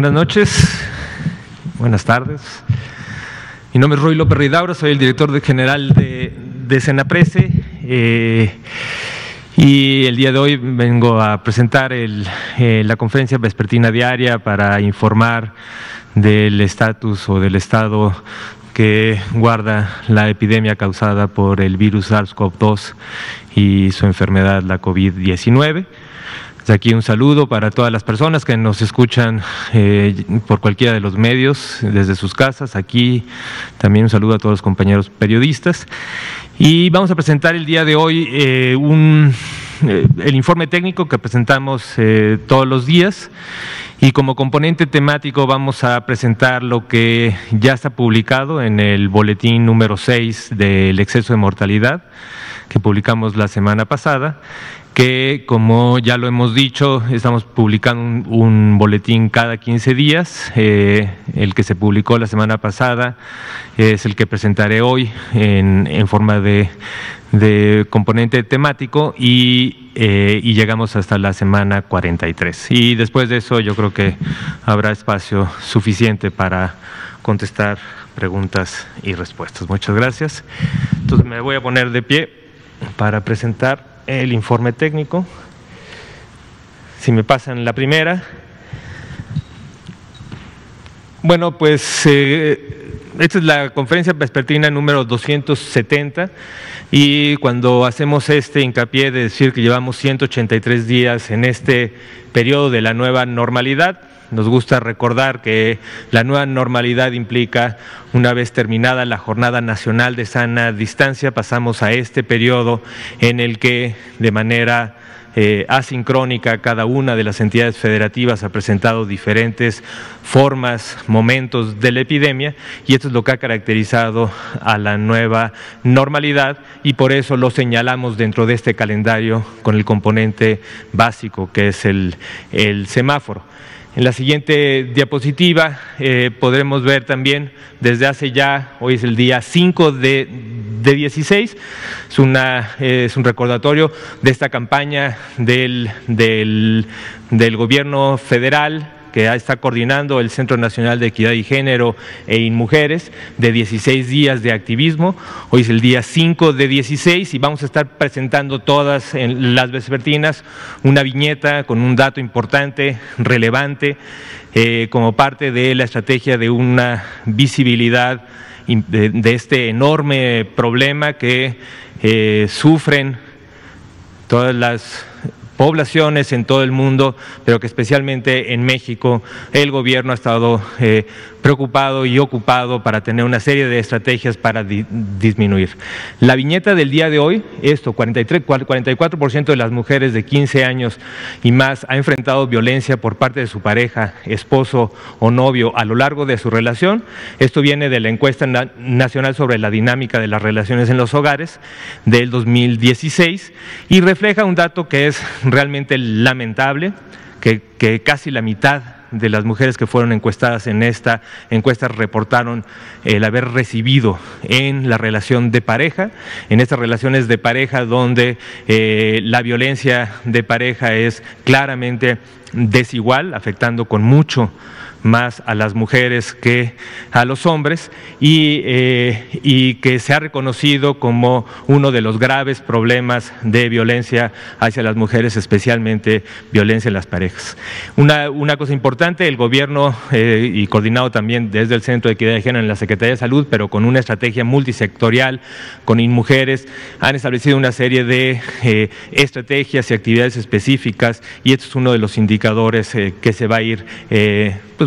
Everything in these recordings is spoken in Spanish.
Buenas noches, buenas tardes. Mi nombre es Roy López Ridaura, soy el director general de, de Senaprece eh, y el día de hoy vengo a presentar el, eh, la conferencia vespertina diaria para informar del estatus o del estado que guarda la epidemia causada por el virus SARS-CoV-2 y su enfermedad, la COVID-19. Desde aquí un saludo para todas las personas que nos escuchan eh, por cualquiera de los medios, desde sus casas. Aquí también un saludo a todos los compañeros periodistas. Y vamos a presentar el día de hoy eh, un, eh, el informe técnico que presentamos todos los días. Y como componente temático vamos a presentar lo que ya está publicado en el boletín número 6 del exceso de mortalidad que publicamos la semana pasada que como ya lo hemos dicho, estamos publicando un, boletín cada 15 días. Eh, el que se publicó la semana pasada es el que presentaré hoy en, forma de, componente temático y, eh, y, llegamos hasta la semana 43. Y después de eso yo creo que habrá espacio suficiente para contestar preguntas y respuestas. Muchas gracias. Entonces me voy a poner de pie para presentar el informe técnico. Si me pasan la primera. Bueno, pues eh, esta es la conferencia vespertina número 270 y cuando hacemos este hincapié de decir que llevamos 183 días en este periodo de la nueva normalidad, nos gusta recordar que la nueva normalidad implica, una vez terminada la Jornada Nacional de Sana Distancia, pasamos a este periodo en el que de manera eh, asincrónica cada una de las entidades federativas ha presentado diferentes formas, momentos de la epidemia y esto es lo que ha caracterizado a la nueva normalidad y por eso lo señalamos dentro de este calendario con el componente básico que es el, el semáforo. En la siguiente diapositiva eh, podremos ver también desde hace ya, hoy es el día 5 de, de 16, es, una, eh, es, un recordatorio de esta campaña del, del, del gobierno federal que está coordinando el Centro Nacional de Equidad y Género e InMujeres, de 16 días de activismo. Hoy es el día 5 de 16 y vamos a estar presentando todas en las vespertinas una viñeta con un dato importante, relevante, eh, como parte de la estrategia de una visibilidad de, este enorme problema que eh, sufren todas las poblaciones en todo el mundo, pero que especialmente en México el gobierno ha estado eh, preocupado y ocupado para tener una serie de estrategias para di disminuir. La viñeta del día de hoy, esto, 43, 44% de las mujeres de 15 años y más ha enfrentado violencia por parte de su pareja, esposo o novio a lo largo de su relación. Esto viene de la encuesta na nacional sobre la dinámica de las relaciones en los hogares del 2016 y refleja un dato que es realmente lamentable, que casi la mitad de las mujeres que fueron encuestadas en esta encuesta reportaron el haber recibido en la relación de pareja, en estas relaciones de pareja donde eh, la violencia de pareja es claramente desigual, afectando con mucho más a las mujeres que a los hombres y, eh, y, que se ha reconocido como uno de los graves problemas de violencia hacia las mujeres, especialmente violencia en las parejas. Una, cosa importante, el gobierno eh, y coordinado también desde el Centro de Equidad de Género en la Secretaría de Salud, pero con una estrategia multisectorial, con InMujeres, han establecido una serie de eh, estrategias y actividades específicas y esto es uno de los indicadores que se va a ir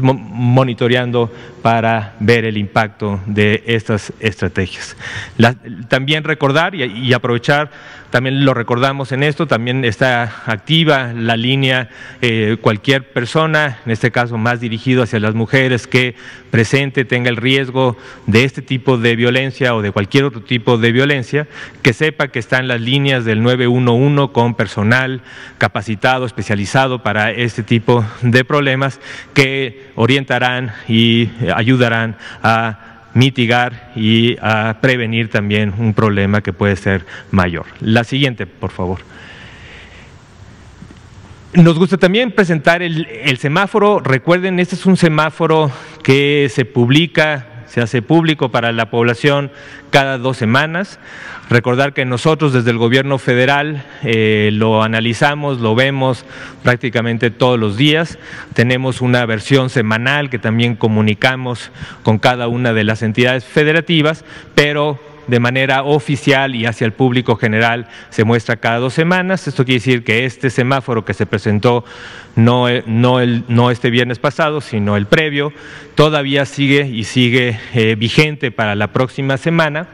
pues, monitoreando para ver el impacto de estas estrategias. También recordar y, y, aprovechar, también lo recordamos en esto, también está activa la línea eh, cualquier persona, en este caso más dirigido hacia las mujeres, que presente, tenga el riesgo de este tipo de violencia o de cualquier otro tipo de violencia, que sepa que están las líneas del 911 con personal capacitado, especializado para este tipo de problemas que orientarán y ayudarán a mitigar y a prevenir también un problema que puede ser mayor. La siguiente, por favor. Nos gusta también presentar el, semáforo. Recuerden, este es un semáforo que se publica, se hace público para la población cada dos semanas. Recordar que nosotros desde el gobierno federal eh, lo analizamos, lo vemos prácticamente todos los días. Tenemos una versión semanal que también comunicamos con cada una de las entidades federativas, pero de manera oficial y hacia el público general se muestra cada dos semanas. Esto quiere decir que este semáforo que se presentó no, no, el, no este viernes pasado, sino el previo, todavía sigue y sigue eh, vigente para la próxima semana,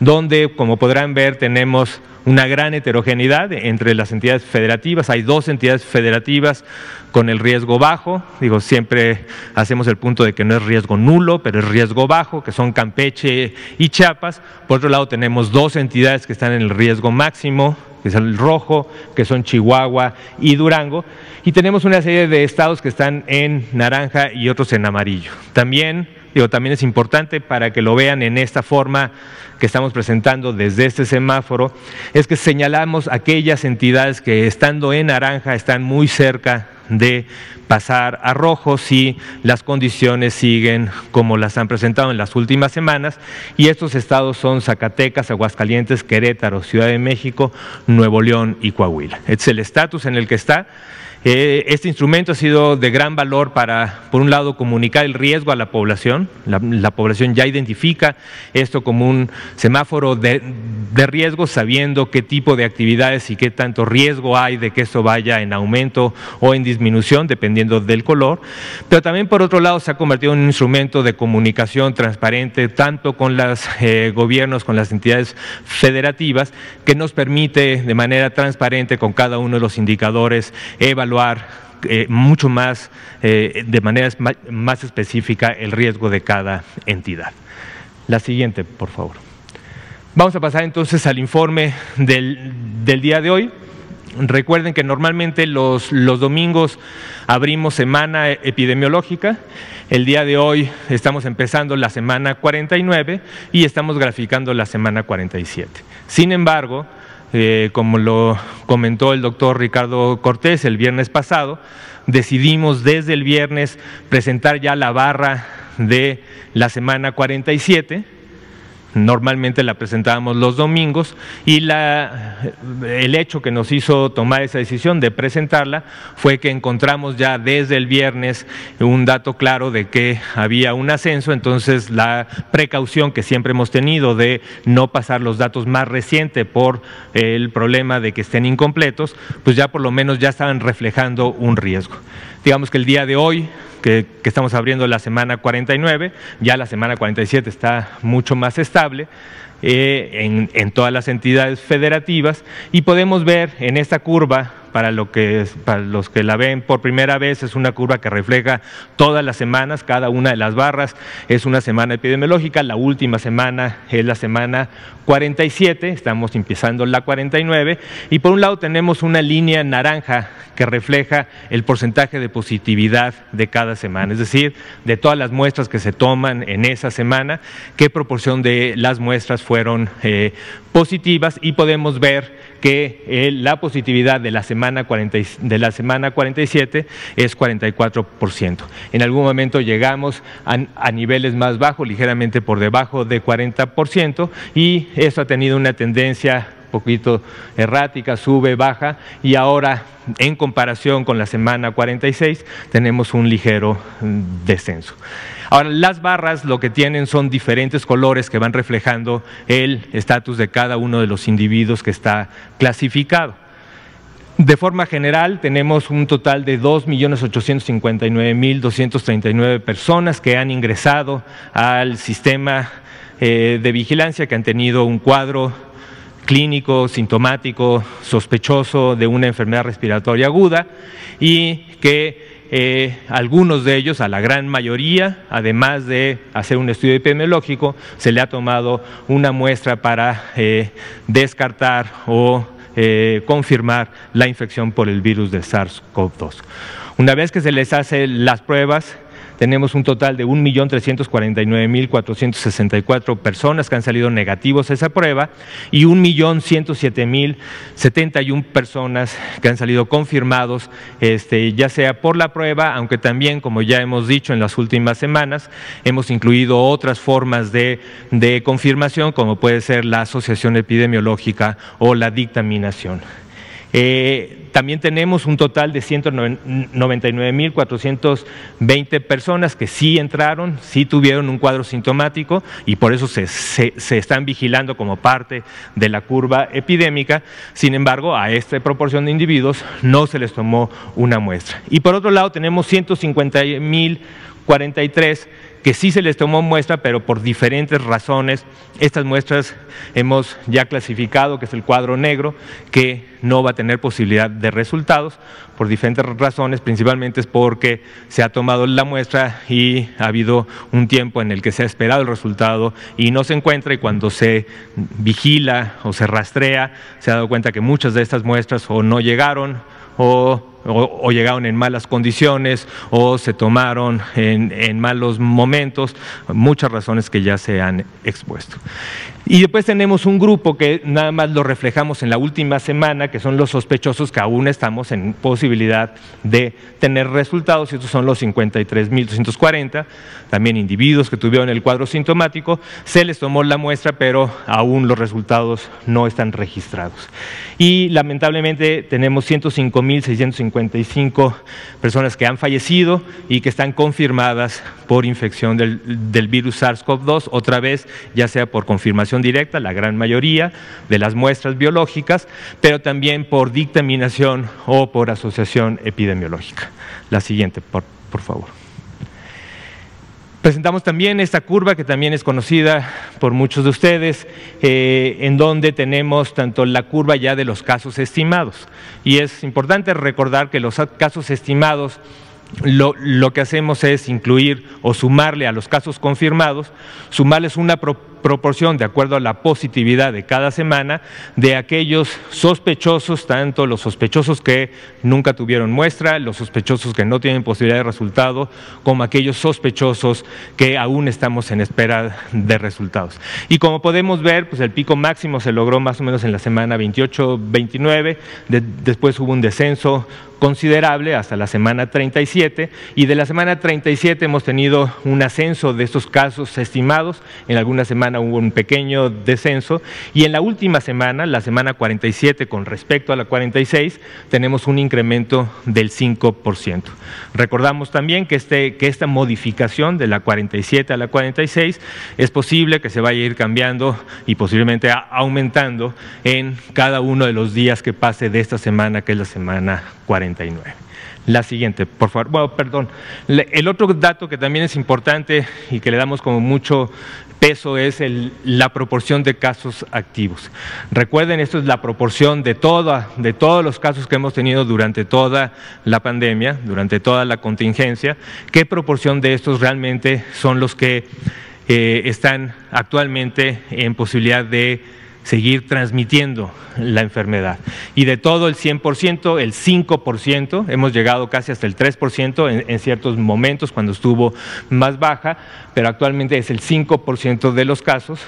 donde, como podrán ver, tenemos una gran heterogeneidad entre las entidades federativas. Hay dos entidades federativas con el riesgo bajo. Digo, siempre hacemos el punto de que no es riesgo nulo, pero es riesgo bajo, que son Campeche y Chiapas. Por otro lado, tenemos dos entidades que están en el riesgo máximo, que es el rojo, que son Chihuahua y Durango. Y tenemos una serie de estados que están en naranja y otros en amarillo. También Digo, también es importante para que lo vean en esta forma que estamos presentando desde este semáforo, es que señalamos aquellas entidades que estando en naranja están muy cerca de pasar a rojo si las condiciones siguen como las han presentado en las últimas semanas y estos estados son Zacatecas, Aguascalientes, Querétaro, Ciudad de México, Nuevo León y Coahuila. Es el estatus en el que está eh, este instrumento ha sido de gran valor para, por un lado, comunicar el riesgo a la población. La, población ya identifica esto como un semáforo de, riesgo, sabiendo qué tipo de actividades y qué tanto riesgo hay de que esto vaya en aumento o en disminución, dependiendo del color. Pero también, por otro lado, se ha convertido en un instrumento de comunicación transparente, tanto con los eh, gobiernos, con las entidades federativas, que nos permite de manera transparente con cada uno de los indicadores evaluar eh, mucho más, eh, de manera más específica, el riesgo de cada entidad. La siguiente, por favor. Vamos a pasar entonces al informe del, día de hoy. Recuerden que normalmente los, los, domingos abrimos semana epidemiológica. El día de hoy estamos empezando la semana 49 y estamos graficando la semana 47. Sin embargo, eh, como lo comentó el doctor Ricardo Cortés el viernes pasado, decidimos desde el viernes presentar ya la barra de la semana 47 Normalmente la presentábamos los domingos y la, el hecho que nos hizo tomar esa decisión de presentarla fue que encontramos ya desde el viernes un dato claro de que había un ascenso, entonces la precaución que siempre hemos tenido de no pasar los datos más recientes por el problema de que estén incompletos, pues ya por lo menos ya estaban reflejando un riesgo. Digamos que el día de hoy que, estamos abriendo la semana 49, ya la semana 47 está mucho más estable. Eh, en, todas las entidades federativas y podemos ver en esta curva para, los que la ven por primera vez, es una curva que refleja todas las semanas, cada una de las barras. Es una semana epidemiológica, la última semana es la semana 47, estamos empezando la 49, y por un lado tenemos una línea naranja que refleja el porcentaje de positividad de cada semana, es decir, de todas las muestras que se toman en esa semana, qué proporción de las muestras fueron eh, positivas y podemos ver que eh, la positividad de la, semana de la semana 47 es 44%. En algún momento llegamos a, niveles más bajos, ligeramente por debajo de 40%, y eso ha tenido una tendencia poquito errática, sube, baja, y ahora en comparación con la semana 46 tenemos un ligero mm, descenso. Ahora, las barras lo que tienen son diferentes colores que van reflejando el estatus de cada uno de los individuos que está clasificado. De forma general, tenemos un total de 2.859.239 personas que han ingresado al sistema eh, de vigilancia, que han tenido un cuadro clínico, sintomático, sospechoso de una enfermedad respiratoria aguda y que eh, algunos de ellos, a la gran mayoría, además de hacer un estudio epidemiológico, se le ha tomado una muestra para eh, descartar o eh, confirmar la infección por el virus de SARS-CoV-2. Una vez que se les hace las pruebas, tenemos un total de 1.349.464 personas que han salido negativos a esa prueba y 1.107.071 personas que han salido confirmados, este, ya sea por la prueba, aunque también, como ya hemos dicho en las últimas semanas, hemos incluido otras formas de, de confirmación, como puede ser la asociación epidemiológica o la dictaminación. Eh, también tenemos un total de 199.420 personas que sí entraron, sí tuvieron un cuadro sintomático y por eso se, se, están vigilando como parte de la curva epidémica. Sin embargo, a esta proporción de individuos no se les tomó una muestra. Y por otro lado, tenemos 150.043 que sí se les tomó muestra, pero por diferentes razones. Estas muestras hemos ya clasificado, que es el cuadro negro, que no va a tener posibilidad de resultados por diferentes razones, principalmente es porque se ha tomado la muestra y ha habido un tiempo en el que se ha esperado el resultado y no se encuentra y cuando se vigila o se rastrea se ha dado cuenta que muchas de estas muestras o no llegaron o o, llegaron en malas condiciones o se tomaron en, en, malos momentos, muchas razones que ya se han expuesto. Y después tenemos un grupo que nada más lo reflejamos en la última semana, que son los sospechosos que aún estamos en posibilidad de tener resultados, y estos son los 53.240, también individuos que tuvieron el cuadro sintomático, se les tomó la muestra, pero aún los resultados no están registrados. Y lamentablemente tenemos 105.655 personas que han fallecido y que están confirmadas por infección del virus SARS-CoV-2, otra vez, ya sea por confirmación directa, la gran mayoría de las muestras biológicas, pero también por dictaminación o por asociación epidemiológica. La siguiente, por, favor. Presentamos también esta curva que también es conocida por muchos de ustedes, eh, en donde tenemos tanto la curva ya de los casos estimados. Y es importante recordar que los casos estimados lo, lo, que hacemos es incluir o sumarle a los casos confirmados, sumarles una proporción proporción, de acuerdo a la positividad de cada semana, de aquellos sospechosos, tanto los sospechosos que nunca tuvieron muestra, los sospechosos que no tienen posibilidad de resultado, como aquellos sospechosos que aún estamos en espera de resultados. Y como podemos ver, pues el pico máximo se logró más o menos en la semana 28-29, después hubo un descenso considerable hasta la semana 37 y de la semana 37 hemos tenido un ascenso de estos casos estimados, en algunas semanas hubo un pequeño descenso y en la última semana, la semana 47 con respecto a la 46, tenemos un incremento del 5%. Recordamos también que, este, que esta modificación de la 47 a la 46 es posible que se vaya a ir cambiando y posiblemente aumentando en cada uno de los días que pase de esta semana, que es la semana 49. La siguiente, por favor. Bueno, perdón. El otro dato que también es importante y que le damos como mucho peso es la proporción de casos activos. Recuerden, esto es la proporción de, todos los casos que hemos tenido durante toda la pandemia, durante toda la contingencia. ¿Qué proporción de estos realmente son los que eh, están actualmente en posibilidad de seguir transmitiendo la enfermedad. Y de todo el 100%, el 5%, hemos llegado casi hasta el 3% en, ciertos momentos cuando estuvo más baja, pero actualmente es el 5% de los casos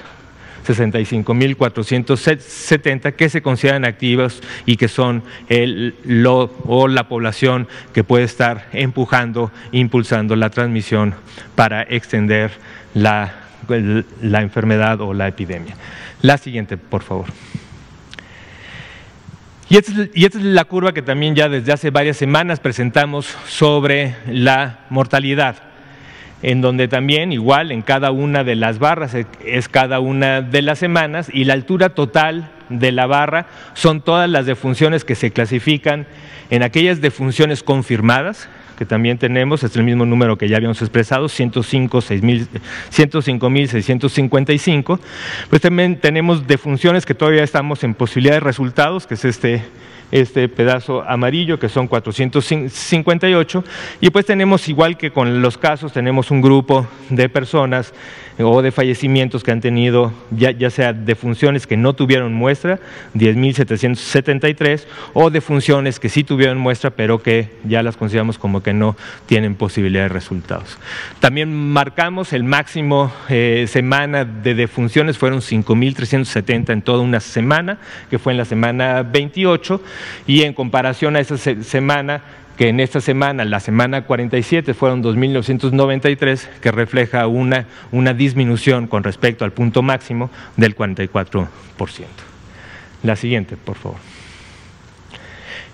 65.470 que se consideran activos y que son el, o la población que puede estar empujando, impulsando la transmisión para extender la enfermedad o la epidemia. La siguiente, por favor. Y esta, es, la curva que también ya desde hace varias semanas presentamos sobre la mortalidad, en donde también igual en cada una de las barras es cada una de las semanas y la altura total de la barra son todas las defunciones que se clasifican en aquellas defunciones confirmadas, que también tenemos, es el mismo número que ya habíamos expresado, 105.655, pues también tenemos defunciones que todavía estamos en posibilidad de resultados, que es este este pedazo amarillo, que son 458, y pues tenemos, igual que con los casos, tenemos un grupo de personas o de fallecimientos que han tenido, ya, ya sea de funciones que no tuvieron muestra, 10.773, o de funciones que sí tuvieron muestra, pero que ya las consideramos como que no tienen posibilidad de resultados. También marcamos el máximo eh, semana de defunciones, fueron 5.370 en toda una semana, que fue en la semana 28, y en comparación a esa semana, que en esta semana, la semana 47, fueron 2.993, que refleja una, una disminución con respecto al punto máximo del 44%. La siguiente, por favor.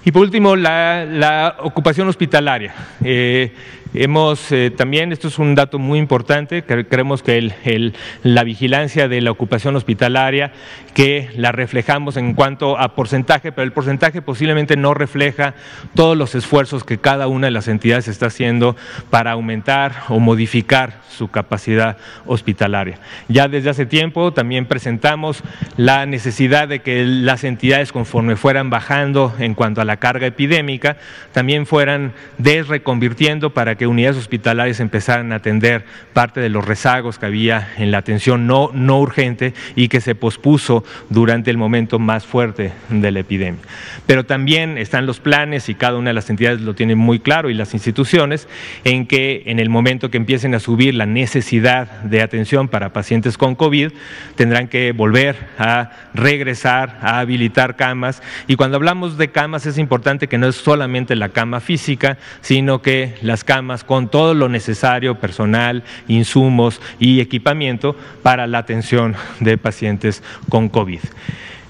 Y por último, la, ocupación hospitalaria. Eh, hemos eh, también, esto es un dato muy importante, creemos que la vigilancia de la ocupación hospitalaria, que la reflejamos en cuanto a porcentaje, pero el porcentaje posiblemente no refleja todos los esfuerzos que cada una de las entidades está haciendo para aumentar o modificar su capacidad hospitalaria. Ya desde hace tiempo también presentamos la necesidad de que las entidades, conforme fueran bajando en cuanto a la carga epidémica, también fueran desreconvirtiendo para que unidades hospitalarias empezaran a atender parte de los rezagos que había en la atención no, no urgente y que se pospuso durante el momento más fuerte de la epidemia. Pero también están los planes y cada una de las entidades lo tiene muy claro y las instituciones en que en el momento que empiecen a subir la necesidad de atención para pacientes con COVID, tendrán que volver a regresar a habilitar camas. Y cuando hablamos de camas es importante que no es solamente la cama física, sino que las camas con todo lo necesario, personal, insumos y equipamiento para la atención de pacientes con COVID.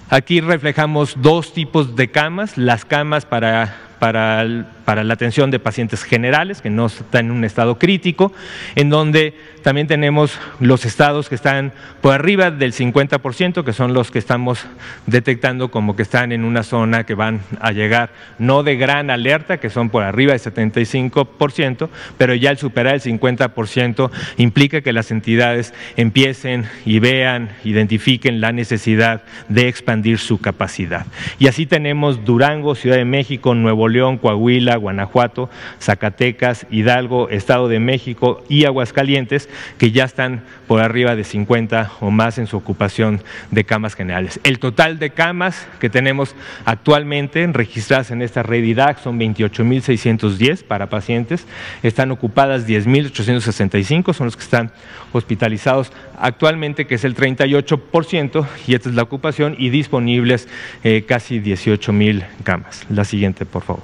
Aquí reflejamos dos tipos de camas, las camas para, para para la atención de pacientes generales que no están en un estado crítico, en donde también tenemos los estados que están por arriba del 50%, que son los que estamos detectando como que están en una zona que van a llegar no de gran alerta, que son por arriba del 75%, pero ya el superar el 50% implica que las entidades empiecen y vean, identifiquen la necesidad de expandir su capacidad. Y así tenemos Durango, Ciudad de México, Nuevo León, Coahuila, Guanajuato, Zacatecas, Hidalgo, Estado de México y Aguascalientes, que ya están por arriba de 50 o más en su ocupación de camas generales. El total de camas que tenemos actualmente registradas en esta red IDAC son 28.610 para pacientes, están ocupadas 10.865, son los que están hospitalizados actualmente, que es el 38%, y esta es la ocupación, y disponibles eh, casi 18.000 camas. La siguiente, por favor.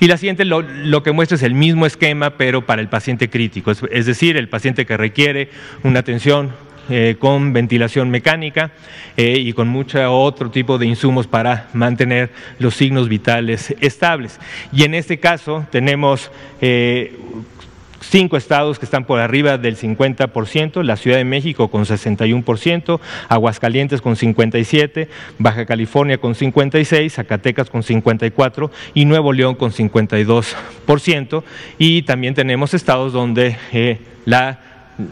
Y la siguiente lo, que muestra es el mismo esquema, pero para el paciente crítico, es, decir, el paciente que requiere una atención eh, con ventilación mecánica eh, y con mucho otro tipo de insumos para mantener los signos vitales estables. Y en este caso tenemos cinco estados que están por arriba del 50%, la Ciudad de México con 61%, Aguascalientes con 57%, Baja California con 56%, Zacatecas con 54% y Nuevo León con 52%. Y también tenemos estados donde eh, la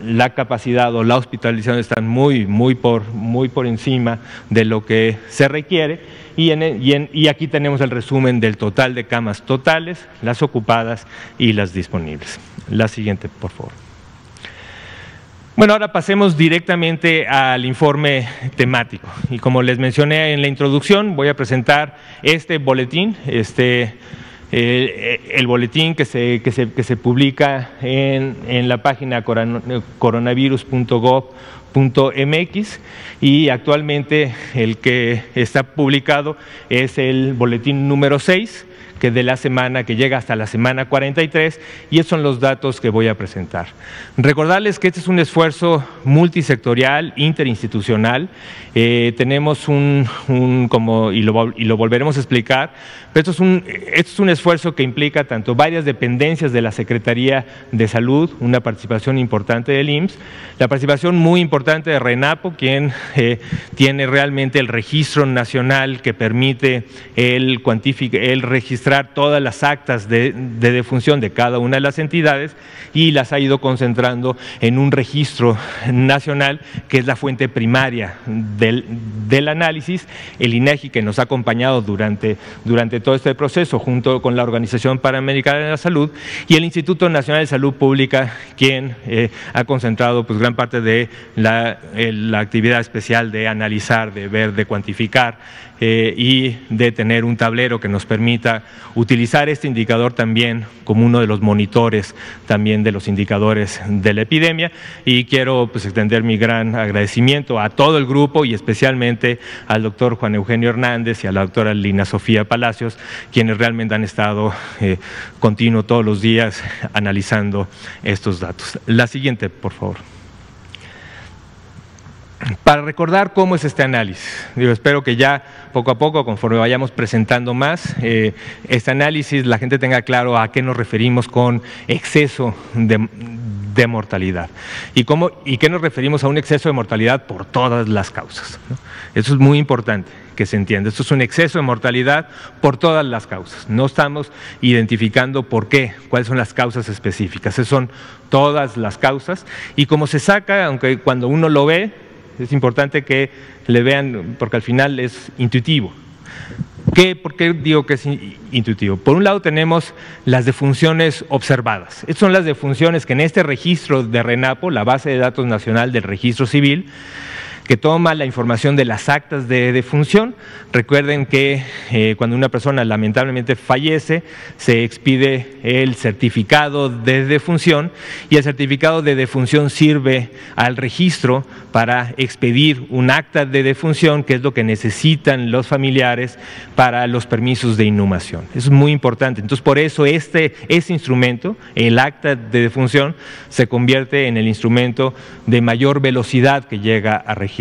la capacidad o la hospitalización están muy, muy por, muy por encima de lo que se requiere y, y, aquí tenemos el resumen del total de camas totales, las ocupadas y las disponibles. La siguiente, por favor. Bueno, ahora pasemos directamente al informe temático. Y como les mencioné en la introducción, voy a presentar este boletín, este, eh, el boletín que se, que se, que se publica en, en, la página coronavirus.gov .mx y actualmente el que está publicado es el boletín número 6 que de la semana que llega hasta la semana 43 y esos son los datos que voy a presentar. Recordarles que este es un esfuerzo multisectorial, interinstitucional. Eh, tenemos un, como, y lo, y lo, volveremos a explicar, esto es, un, esto es un esfuerzo que implica tanto varias dependencias de la Secretaría de Salud, una participación importante del IMSS, la participación muy importante de RENAPO, quien eh, tiene realmente el registro nacional que permite el, el registrar todas las actas de, defunción de cada una de las entidades y las ha ido concentrando en un registro nacional que es la fuente primaria del, del análisis. El INEGI que nos ha acompañado durante, durante todo este proceso junto con la Organización Panamericana de la Salud y el Instituto Nacional de Salud Pública, quien eh, ha concentrado pues, gran parte de la, la, actividad especial de analizar, de ver, de cuantificar eh, y de tener un tablero que nos permita utilizar este indicador también como uno de los monitores también de los indicadores de la epidemia. Y quiero pues, extender mi gran agradecimiento a todo el grupo y especialmente al doctor Juan Eugenio Hernández y a la doctora Lina Sofía Palacios, quienes realmente han estado eh, continuo todos los días analizando estos datos. La siguiente, por favor. Para recordar cómo es este análisis, Digo, espero que ya poco a poco, conforme vayamos presentando más, eh, este análisis la gente tenga claro a qué nos referimos con exceso de, mortalidad y, cómo, y qué nos referimos a un exceso de mortalidad por todas las causas. Eso es muy importante que se entienda. Esto es un exceso de mortalidad por todas las causas. No estamos identificando por qué, cuáles son las causas específicas. Esas son todas las causas y como se saca, aunque cuando uno lo ve, es importante que le vean, porque al final es intuitivo. ¿Qué, ¿Por qué digo que es intuitivo? Por un lado tenemos las defunciones observadas. Estas son las defunciones que en este registro de RENAPO, la base de datos nacional del registro civil, que toma la información de las actas de defunción. Recuerden que eh, cuando una persona lamentablemente fallece, se expide el certificado de defunción y el certificado de defunción sirve al registro para expedir un acta de defunción, que es lo que necesitan los familiares para los permisos de inhumación. Es muy importante. Entonces, por eso este, este instrumento, el acta de defunción, se convierte en el instrumento de mayor velocidad que llega a registrar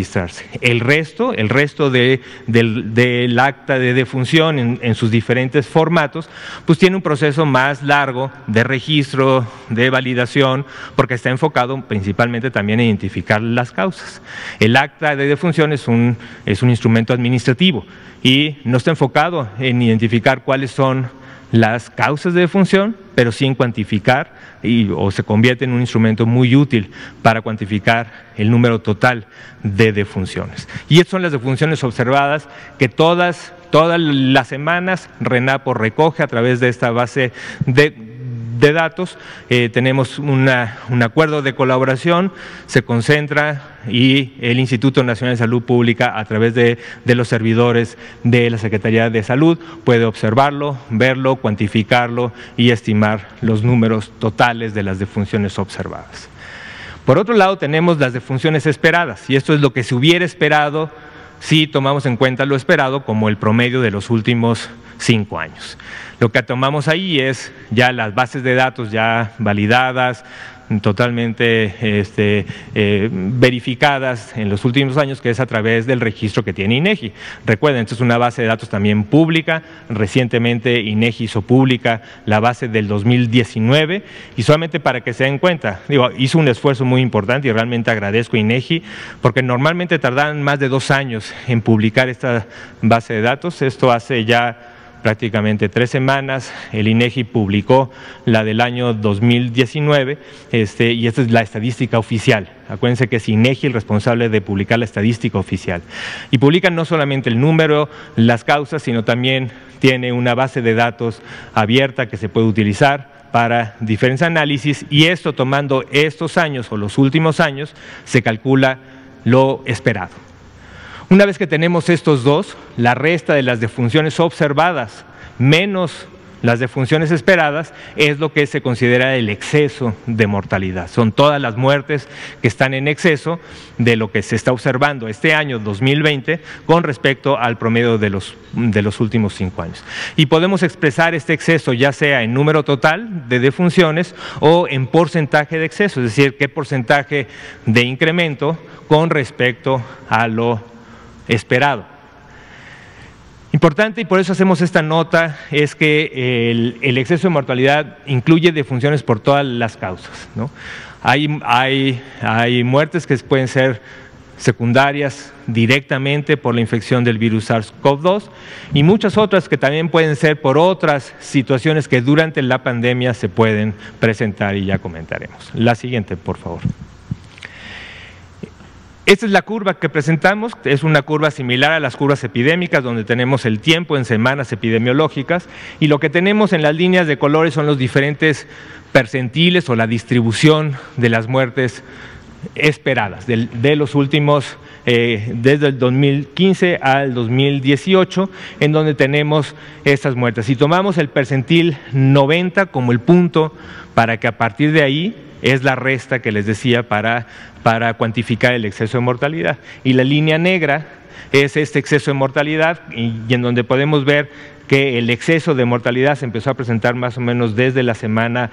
el resto, el resto de, del, acta de defunción en, sus diferentes formatos, pues tiene un proceso más largo de registro, de validación, porque está enfocado principalmente también en identificar las causas. El acta de defunción es un, es un instrumento administrativo y no está enfocado en identificar cuáles son las causas de defunción, pero sin cuantificar y, o se convierte en un instrumento muy útil para cuantificar el número total de defunciones. Y estas son las defunciones observadas que todas, todas las semanas RENAPO recoge a través de esta base de de datos, eh, tenemos un acuerdo de colaboración, se concentra y el Instituto Nacional de Salud Pública, a través de, los servidores de la Secretaría de Salud, puede observarlo, verlo, cuantificarlo y estimar los números totales de las defunciones observadas. Por otro lado, tenemos las defunciones esperadas, y esto es lo que se hubiera esperado si tomamos en cuenta lo esperado como el promedio de los últimos cinco años. Lo que tomamos ahí es ya las bases de datos ya validadas, totalmente este, eh, verificadas en los últimos años, que es a través del registro que tiene INEGI. Recuerden, esto es una base de datos también pública. Recientemente INEGI hizo pública la base del 2019 y solamente para que se den cuenta, digo, hizo un esfuerzo muy importante y realmente agradezco a INEGI porque normalmente tardan más de dos años en publicar esta base de datos. Esto hace ya prácticamente tres semanas. El INEGI publicó la del año 2019 este, y esta es la estadística oficial. Acuérdense que es INEGI el responsable de publicar la estadística oficial. Y publican no solamente el número, las causas, sino también tiene una base de datos abierta que se puede utilizar para diferentes análisis y esto tomando estos años o los últimos años se calcula lo esperado. Una vez que tenemos estos dos, la resta de las defunciones observadas menos las defunciones esperadas es lo que se considera el exceso de mortalidad. Son todas las muertes que están en exceso de lo que se está observando este año 2020 con respecto al promedio de los, últimos cinco años. Y podemos expresar este exceso ya sea en número total de defunciones o en porcentaje de exceso, es decir, qué porcentaje de incremento con respecto a lo esperado. Importante y por eso hacemos esta nota es que el, exceso de mortalidad incluye defunciones por todas las causas. Hay, hay, hay muertes que pueden ser secundarias directamente por la infección del virus SARS-CoV-2 y muchas otras que también pueden ser por otras situaciones que durante la pandemia se pueden presentar y ya comentaremos. La siguiente, por favor. Esta es la curva que presentamos, es una curva similar a las curvas epidémicas, donde tenemos el tiempo en semanas epidemiológicas, y lo que tenemos en las líneas de colores son los diferentes percentiles o la distribución de las muertes esperadas de, los últimos, eh, desde el 2015 al 2018, en donde tenemos estas muertes. Si tomamos el percentil 90 como el punto para que a partir de ahí es la resta que les decía para, para cuantificar el exceso de mortalidad. Y la línea negra es este exceso de mortalidad y, en donde podemos ver que el exceso de mortalidad se empezó a presentar más o menos desde la semana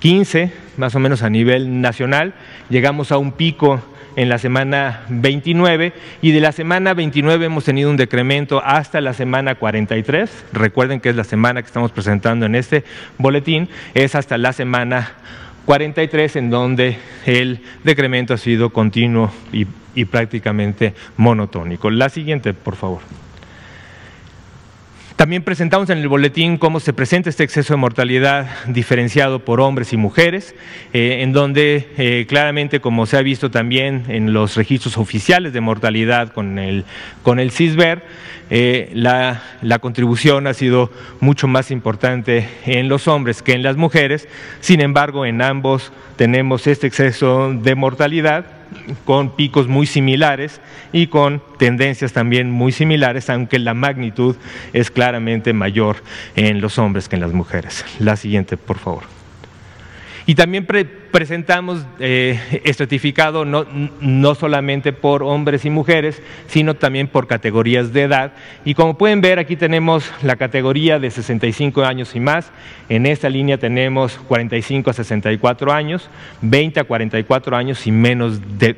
15, más o menos a nivel nacional. Llegamos a un pico en la semana 29 y de la semana 29 hemos tenido un decremento hasta la semana 43. Recuerden que es la semana que estamos presentando en este boletín, es hasta la semana 43 en donde el decremento ha sido continuo y, y prácticamente monotónico. La siguiente, por favor. También presentamos en el boletín cómo se presenta este exceso de mortalidad diferenciado por hombres y mujeres, eh, en donde eh, claramente, como se ha visto también en los registros oficiales de mortalidad con el, CISBER, eh, la, contribución ha sido mucho más importante en los hombres que en las mujeres. Sin embargo, en ambos tenemos este exceso de mortalidad con picos muy similares y con tendencias también muy similares, aunque la magnitud es claramente mayor en los hombres que en las mujeres. La siguiente, por favor. Y también presentamos eh, estratificado no, no, solamente por hombres y mujeres, sino también por categorías de edad. Y como pueden ver, aquí tenemos la categoría de 65 años y más. En esta línea tenemos 45 a 64 años, 20 a 44 años y menos de,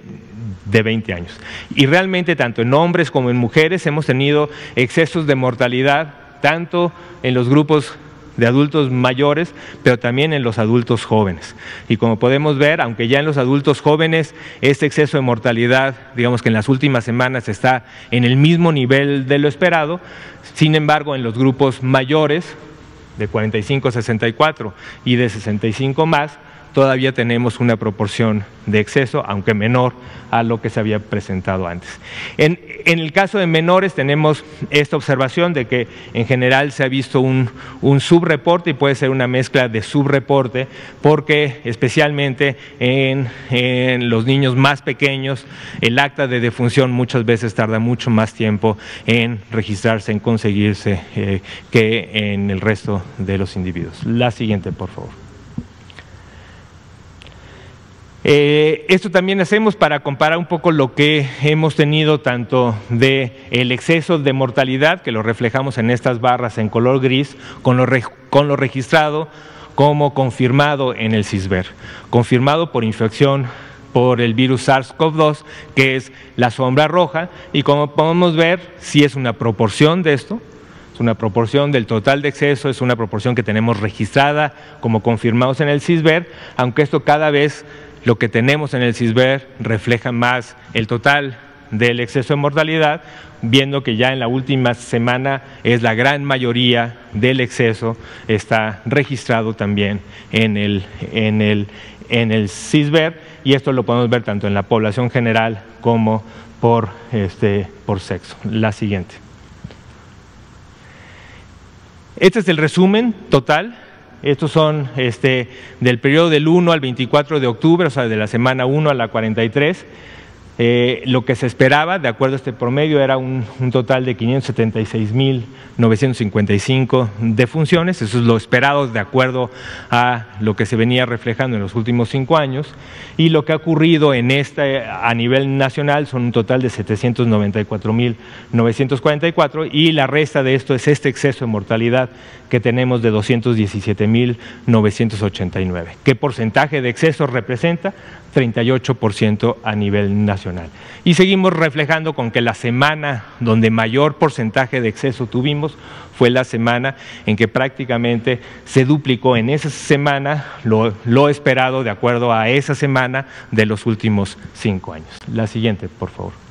de 20 años. Y realmente tanto en hombres como en mujeres hemos tenido excesos de mortalidad, tanto en los grupos de adultos mayores, pero también en los adultos jóvenes. Y como podemos ver, aunque ya en los adultos jóvenes este exceso de mortalidad, digamos que en las últimas semanas está en el mismo nivel de lo esperado, sin embargo en los grupos mayores, de 45 a 64 y de 65 más, todavía tenemos una proporción de exceso, aunque menor a lo que se había presentado antes. En, el caso de menores tenemos esta observación de que en general se ha visto un, subreporte y puede ser una mezcla de subreporte porque especialmente en, los niños más pequeños el acta de defunción muchas veces tarda mucho más tiempo en registrarse, en conseguirse eh, que en el resto de los individuos. La siguiente, por favor. Eh, esto también hacemos para comparar un poco lo que hemos tenido tanto de el exceso de mortalidad, que lo reflejamos en estas barras en color gris, con lo, con lo registrado como confirmado en el CISBER, confirmado por infección por el virus SARS-CoV-2, que es la sombra roja, y como podemos ver, si es una proporción de esto, es una proporción del total de exceso, es una proporción que tenemos registrada como confirmados en el CISBER, aunque esto cada vez lo que tenemos en el CISBER refleja más el total del exceso de mortalidad, viendo que ya en la última semana es la gran mayoría del exceso está registrado también en el, en el, en el CISBER y esto lo podemos ver tanto en la población general como por, este, por sexo. La siguiente. Este es el resumen total estos son este, del periodo del 1 al 24 de octubre, o sea, de la semana 1 a la 43. Eh, lo que se esperaba, de acuerdo a este promedio, era un, total de 576.955 defunciones. Eso es lo esperado de acuerdo a lo que se venía reflejando en los últimos cinco años. Y lo que ha ocurrido en este, a nivel nacional son un total de 794.944 y la resta de esto es este exceso de mortalidad que tenemos de 217.989. ¿Qué porcentaje de exceso representa? 38% a nivel nacional. Y seguimos reflejando con que la semana donde mayor porcentaje de exceso tuvimos fue la semana en que prácticamente se duplicó en esa semana lo, lo esperado de acuerdo a esa semana de los últimos cinco años. La siguiente, por favor.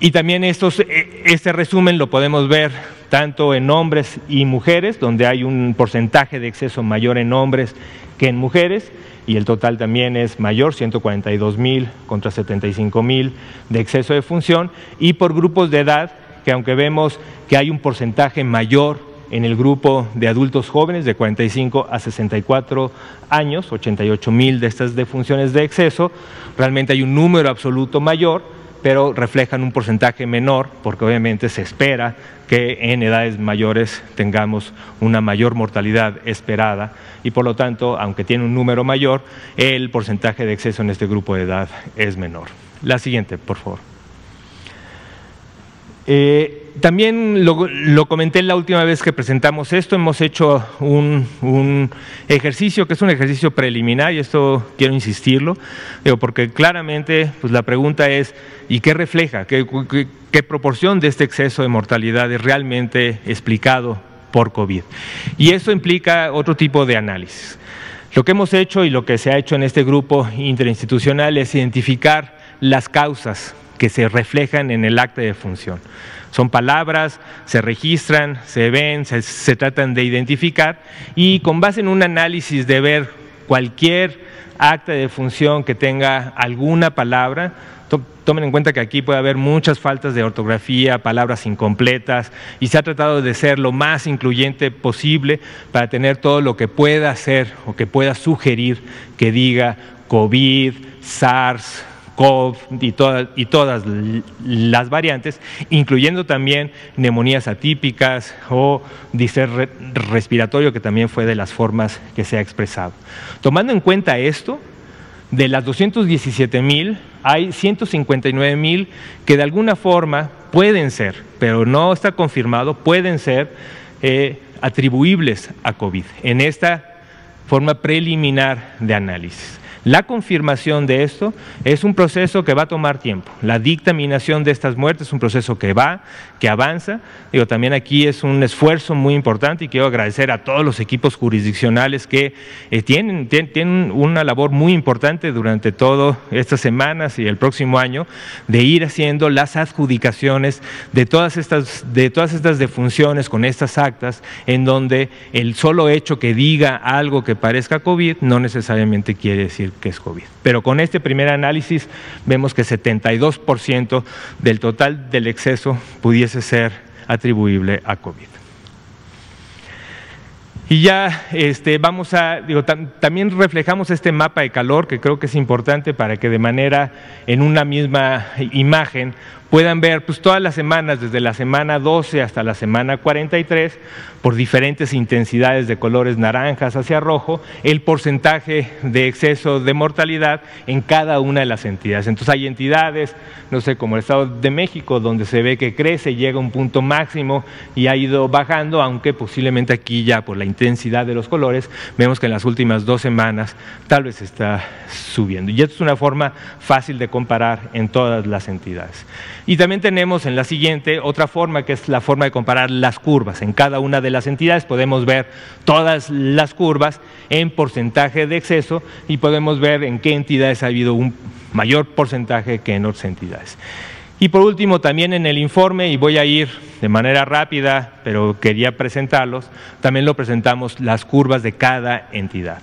Y también estos, eh, este resumen lo podemos ver tanto en hombres y mujeres, donde hay un porcentaje de exceso mayor en hombres que en mujeres, y el total también es mayor, 142 mil contra 75 mil de exceso de función, y por grupos de edad, que aunque vemos que hay un porcentaje mayor en el grupo de adultos jóvenes de 45 a 64 años, 88 mil de estas defunciones de exceso, realmente hay un número absoluto mayor, pero reflejan un porcentaje menor, porque obviamente se espera que en edades mayores tengamos una mayor mortalidad esperada y por lo tanto, aunque tiene un número mayor, el porcentaje de exceso en este grupo de edad es menor. La siguiente, por favor. Eh, también lo, comenté la última vez que presentamos esto, hemos hecho un, ejercicio que es un ejercicio preliminar y esto quiero insistirlo, porque claramente pues la pregunta es, ¿y qué refleja? ¿Qué, qué proporción de este exceso de mortalidad es realmente explicado por COVID? Y eso implica otro tipo de análisis. Lo que hemos hecho y lo que se ha hecho en este grupo interinstitucional es identificar las causas que se reflejan en el acta de función. Son palabras, se registran, se ven, se, tratan de identificar y con base en un análisis de ver cualquier acta de función que tenga alguna palabra, tomen en cuenta que aquí puede haber muchas faltas de ortografía, palabras incompletas, y se ha tratado de ser lo más incluyente posible para tener todo lo que pueda hacer o que pueda sugerir que diga COVID, SARS, COVID y todas, y todas las variantes, incluyendo también neumonías atípicas o diser respiratorio, que también fue de las formas que se ha expresado. Tomando en cuenta esto, de las 217 mil, hay 159 mil que de alguna forma pueden ser, pero no está confirmado, pueden ser eh, atribuibles a COVID en esta forma preliminar de análisis. La confirmación de esto es un proceso que va a tomar tiempo. La dictaminación de estas muertes es un proceso que va, que avanza. Digo, también aquí es un esfuerzo muy importante y quiero agradecer a todos los equipos jurisdiccionales que eh, tienen, tienen, una labor muy importante durante todas estas semanas y el próximo año de ir haciendo las adjudicaciones de todas estas, de todas estas defunciones con estas actas en donde el solo hecho que diga algo que parezca COVID no necesariamente quiere decir que es COVID. Pero con este primer análisis vemos que 72% del total del exceso pudiese ser atribuible a COVID. Y ya este, vamos a, digo, también reflejamos este mapa de calor que creo que es importante para que de manera en una misma imagen puedan ver pues, todas las semanas, desde la semana 12 hasta la semana 43, por diferentes intensidades de colores naranjas hacia rojo, el porcentaje de exceso de mortalidad en cada una de las entidades. Entonces hay entidades, no sé, como el Estado de México, donde se ve que crece, llega a un punto máximo y ha ido bajando, aunque posiblemente aquí ya por la intensidad de los colores, vemos que en las últimas dos semanas tal vez está subiendo. Y esto es una forma fácil de comparar en todas las entidades. Y también tenemos en la siguiente otra forma, que es la forma de comparar las curvas. En cada una de las entidades podemos ver todas las curvas en porcentaje de exceso y podemos ver en qué entidades ha habido un mayor porcentaje que en otras entidades. Y por último, también en el informe, y voy a ir de manera rápida, pero quería presentarlos, también lo presentamos las curvas de cada entidad.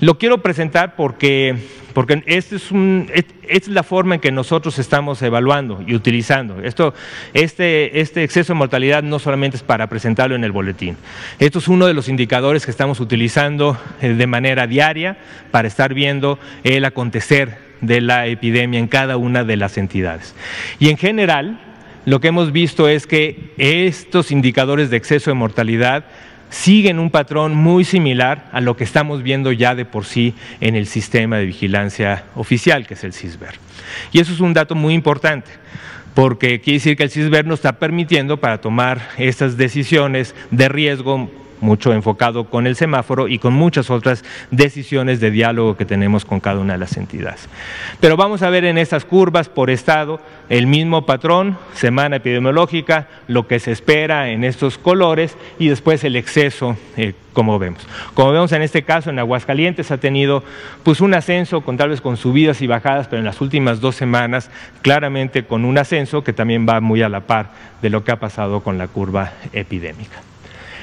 Lo quiero presentar porque, porque este es esta es la forma en que nosotros estamos evaluando y utilizando. Esto, este, este exceso de mortalidad no solamente es para presentarlo en el boletín. Esto es uno de los indicadores que estamos utilizando eh, de manera diaria para estar viendo el acontecer de la epidemia en cada una de las entidades. Y en general, lo que hemos visto es que estos indicadores de exceso de mortalidad siguen un patrón muy similar a lo que estamos viendo ya de por sí en el sistema de vigilancia oficial, que es el CISBER. Y eso es un dato muy importante, porque quiere decir que el CISBER nos está permitiendo para tomar estas decisiones de riesgo mucho enfocado con el semáforo y con muchas otras decisiones de diálogo que tenemos con cada una de las entidades. Pero vamos a ver en estas curvas por estado el mismo patrón, semana epidemiológica, lo que se espera en estos colores y después el exceso. Eh, como vemos. Como vemos en este caso, en Aguascalientes ha tenido pues, un ascenso, con, tal vez con subidas y bajadas, pero en las últimas dos semanas claramente con un ascenso que también va muy a la par de lo que ha pasado con la curva epidémica.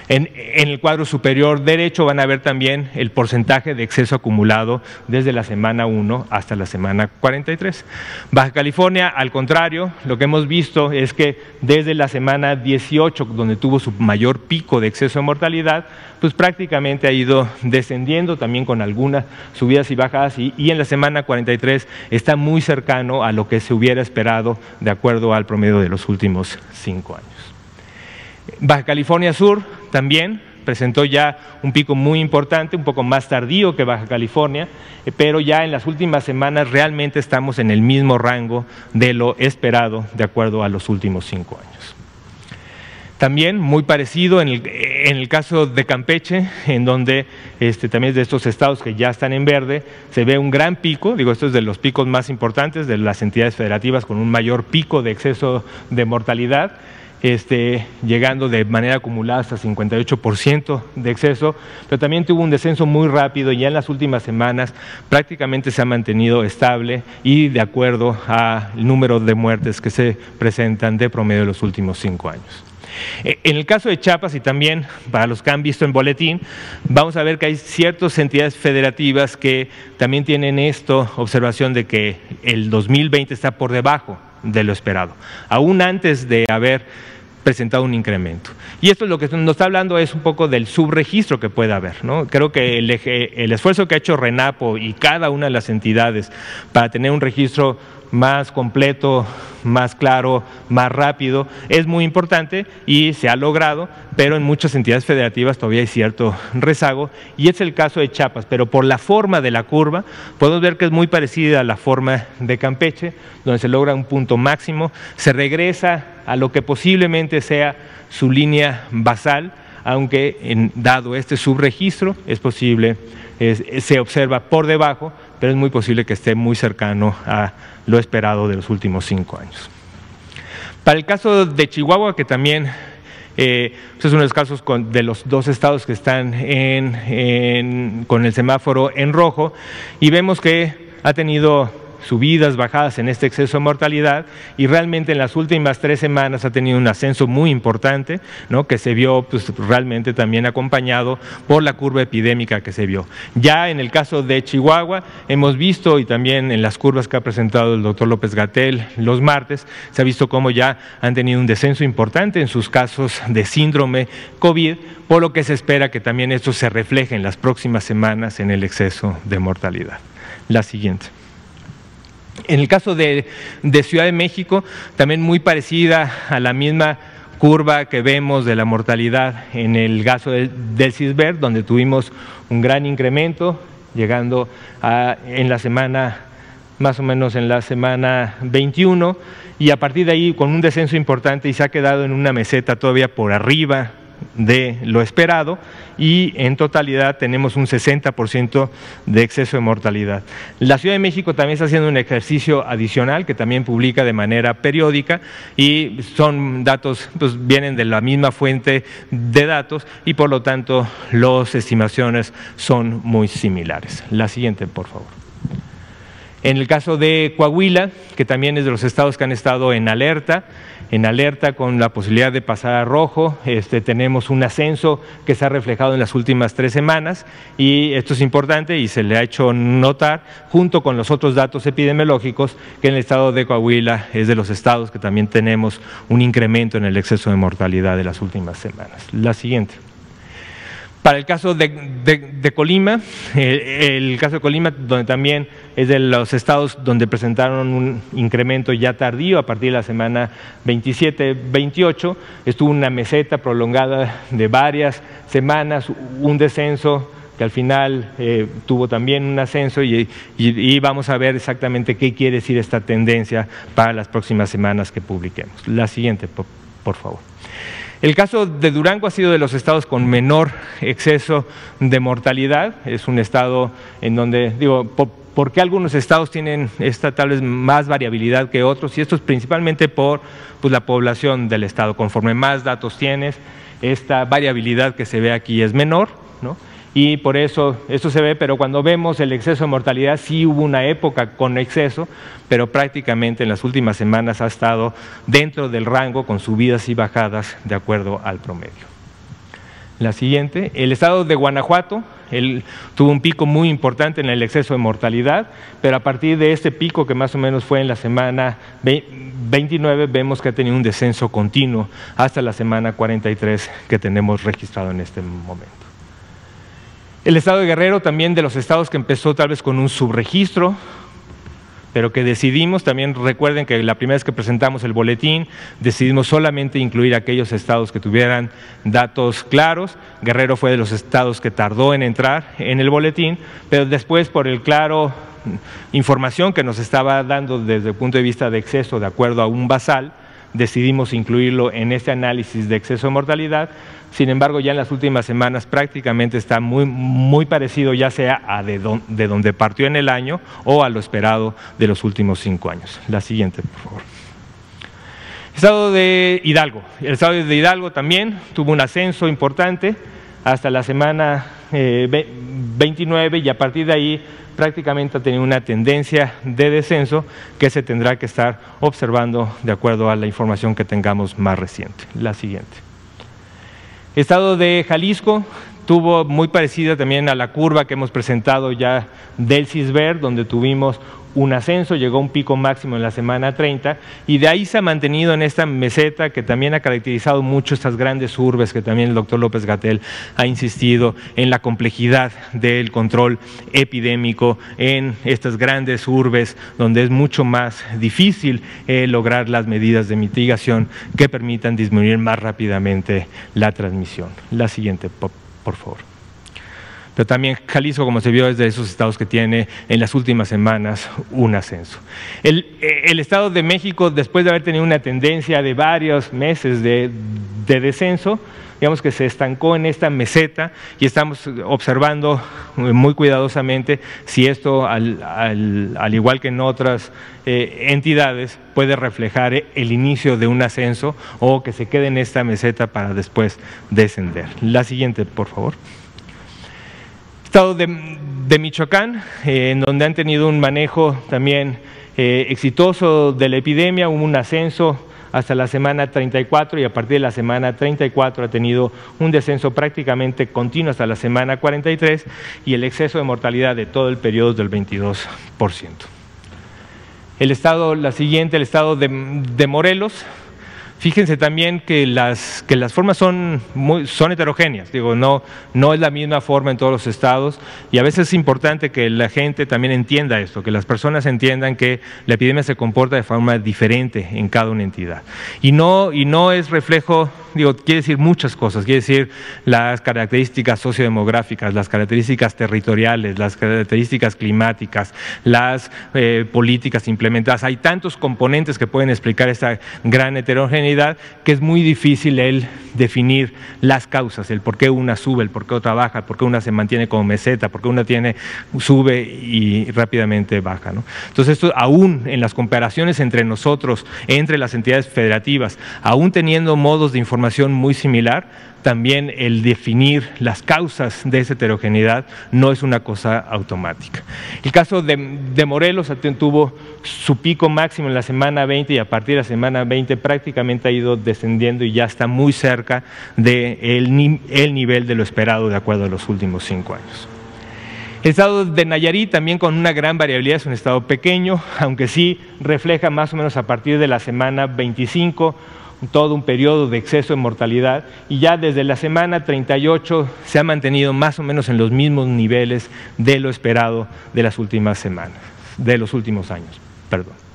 En, el cuadro superior derecho van a ver también el porcentaje de exceso acumulado desde la semana 1 hasta la semana 43. Baja California, al contrario, lo que hemos visto es que desde la semana 18, donde tuvo su mayor pico de exceso de mortalidad, pues prácticamente ha ido descendiendo también con algunas subidas y bajadas y, en la semana 43 está muy cercano a lo que se hubiera esperado de acuerdo al promedio de los últimos cinco años. Baja California Sur también presentó ya un pico muy importante, un poco más tardío que Baja California, eh, pero ya en las últimas semanas realmente estamos en el mismo rango de lo esperado de acuerdo a los últimos cinco años. También muy parecido en el, caso de Campeche, en donde este, también de estos estados que ya están en verde, se ve un gran pico, digo, esto es de los picos más importantes de las entidades federativas con un mayor pico de exceso de mortalidad este, llegando de manera acumulada hasta 58% de exceso, pero también tuvo un descenso muy rápido y ya en las últimas semanas prácticamente se ha mantenido estable y de acuerdo al número de muertes que se presentan de promedio de los últimos cinco años. Eh, en el caso de Chiapas y también para los que han visto en boletín, vamos a ver que hay ciertas entidades federativas que también tienen esto, observación de que el 2020 está por debajo de lo esperado, aún antes de haber presentado un incremento. Y esto es lo que nos está hablando es un poco del subregistro que puede haber. ¿no? Creo que el, el esfuerzo que ha hecho RENAPO y cada una de las entidades para tener un registro más completo, más claro, más rápido, es muy importante y se ha logrado, pero en muchas entidades federativas todavía hay cierto rezago. Y es el caso de Chiapas, pero por la forma de la curva podemos ver que es muy parecida a la forma de Campeche, donde se logra un punto máximo, se regresa a lo que posiblemente sea su línea basal, aunque dado este subregistro es posible, se observa por debajo, pero es muy posible que esté muy cercano a lo esperado de los últimos cinco años. Para el caso de Chihuahua, que también eh, pues es uno de los casos de los dos estados que están con el semáforo en rojo, y vemos que ha tenido subidas, bajadas en este exceso de mortalidad y realmente en las últimas tres semanas ha tenido un ascenso muy importante, que se vio pues, realmente también acompañado por la curva epidémica que se vio. Ya en el caso de Chihuahua hemos visto y también en las curvas que ha presentado el doctor López Gatel los martes, se ha visto cómo ya han tenido un descenso importante en sus casos de síndrome COVID, por lo que se espera que también esto se refleje en las próximas semanas en el exceso de mortalidad. La siguiente. En el caso de, Ciudad de México, también muy parecida a la misma curva que vemos de la mortalidad en el caso del, del donde tuvimos un gran incremento, llegando a, en la semana, más o menos en la semana 21, y a partir de ahí con un descenso importante y se ha quedado en una meseta todavía por arriba de lo esperado y en totalidad tenemos un 60% de exceso de mortalidad. La Ciudad de México también está haciendo un ejercicio adicional que también publica de manera periódica y son datos, pues vienen de la misma fuente de datos y por lo tanto las estimaciones son muy similares. La siguiente, por favor. En el caso de Coahuila, que también es de los estados que han estado en alerta, en alerta con la posibilidad de pasar a rojo. Este, tenemos un ascenso que se ha reflejado en las últimas tres semanas y esto es importante y se le ha hecho notar junto con los otros datos epidemiológicos que en el estado de Coahuila es de los estados que también tenemos un incremento en el exceso de mortalidad de las últimas semanas. La siguiente. Para el caso de, Colima, el, caso de Colima, donde también es de los estados donde presentaron un incremento ya tardío a partir de la semana 27-28, estuvo una meseta prolongada de varias semanas, un descenso que al final eh, tuvo también un ascenso y, vamos a ver exactamente qué quiere decir esta tendencia para las próximas semanas que publiquemos. La siguiente, por favor. El caso de Durango ha sido de los estados con menor exceso de mortalidad. Es un estado en donde, digo, por, qué algunos estados tienen esta tal vez más variabilidad que otros? Y esto es principalmente por pues, la población del estado. Conforme más datos tienes, esta variabilidad que se ve aquí es menor, ¿no? Y por eso esto se ve, pero cuando vemos el exceso de mortalidad, sí hubo una época con exceso, pero prácticamente en las últimas semanas ha estado dentro del rango con subidas y bajadas de acuerdo al promedio. La siguiente, el estado de Guanajuato, tuvo un pico muy importante en el exceso de mortalidad, pero a partir de este pico que más o menos fue en la semana 29 vemos que ha tenido un descenso continuo hasta la semana 43 que tenemos registrado en este momento. El estado de Guerrero también de los estados que empezó tal vez con un subregistro, pero que decidimos, también recuerden que la primera vez que presentamos el boletín, decidimos solamente incluir aquellos estados que tuvieran datos claros. Guerrero fue de los estados que tardó en entrar en el boletín, pero después por el claro información que nos estaba dando desde el punto de vista de exceso de acuerdo a un basal, decidimos incluirlo en este análisis de exceso de mortalidad sin embargo, ya en las últimas semanas prácticamente está muy, muy parecido ya sea a de, de donde partió en el año o a lo esperado de los últimos cinco años. La siguiente, por favor. Estado de Hidalgo. El estado de Hidalgo también tuvo un ascenso importante hasta la semana 29 eh, y a partir de ahí prácticamente ha tenido una tendencia de descenso que se tendrá que estar observando de acuerdo a la información que tengamos más reciente. La siguiente. Estado de Jalisco tuvo muy parecida también a la curva que hemos presentado ya del CISBER, donde tuvimos un ascenso, llegó a un pico máximo en la semana 30 y de ahí se ha mantenido en esta meseta que también ha caracterizado mucho estas grandes urbes que también el doctor López Gatel ha insistido en la complejidad del control epidémico en estas grandes urbes donde es mucho más difícil eh, lograr las medidas de mitigación que permitan disminuir más rápidamente la transmisión. La siguiente, por favor pero también Jalisco, como se vio, es de esos estados que tiene en las últimas semanas un ascenso. El, Estado de México, después de haber tenido una tendencia de varios meses de, descenso, digamos que se estancó en esta meseta y estamos observando muy cuidadosamente si esto, al, igual que en otras eh, entidades, puede reflejar el inicio de un ascenso o que se quede en esta meseta para después descender. La siguiente, por favor. Estado de, Michoacán, eh, en donde han tenido un manejo también eh, exitoso de la epidemia, hubo un ascenso hasta la semana 34 y a partir de la semana 34 ha tenido un descenso prácticamente continuo hasta la semana 43 y el exceso de mortalidad de todo el periodo del 22%. El estado, la siguiente, el estado de Morelos, Fíjense también que las, que las formas son, muy, son heterogéneas, digo, no, no es la misma forma en todos los estados y a veces es importante que la gente también entienda esto, que las personas entiendan que la epidemia se comporta de forma diferente en cada una entidad. Y no, y no es reflejo, digo, quiere decir muchas cosas, quiere decir las características sociodemográficas, las características territoriales, las características climáticas, las eh, políticas implementadas. Hay tantos componentes que pueden explicar esta gran heterogeneidad que es muy difícil el definir las causas, el por qué una sube, el por qué otra baja, el por qué una se mantiene como meseta, por qué una tiene, sube y rápidamente baja. Entonces, esto aún en las comparaciones entre nosotros, entre las entidades federativas, aún teniendo modos de información muy similar, también el definir las causas de esa heterogeneidad no es una cosa automática. El caso de, Morelos tuvo su pico máximo en la semana 20 y a partir de la semana 20 prácticamente ha ido descendiendo y ya está muy cerca del el nivel de lo esperado de acuerdo a los últimos cinco años. El estado de Nayarit también con una gran variabilidad, es un estado pequeño, aunque sí refleja más o menos a partir de la semana 25 todo un periodo de exceso de mortalidad y ya desde la semana 38 se ha mantenido más o menos en los mismos niveles de lo esperado de las últimas semanas, de los últimos años. Perdón.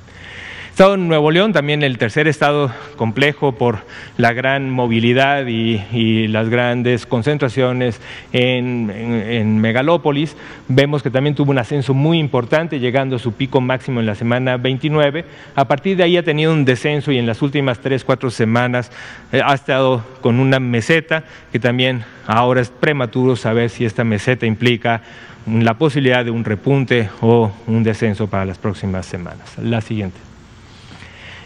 Estado de Nuevo León, también el tercer estado complejo por la gran movilidad y, las grandes concentraciones en, megalópolis. Vemos que también tuvo un ascenso muy importante, llegando a su pico máximo en la semana 29. A partir de ahí ha tenido un descenso y en las últimas tres, cuatro semanas eh, ha estado con una meseta que también ahora es prematuro saber si esta meseta implica la posibilidad de un repunte o un descenso para las próximas semanas. La siguiente.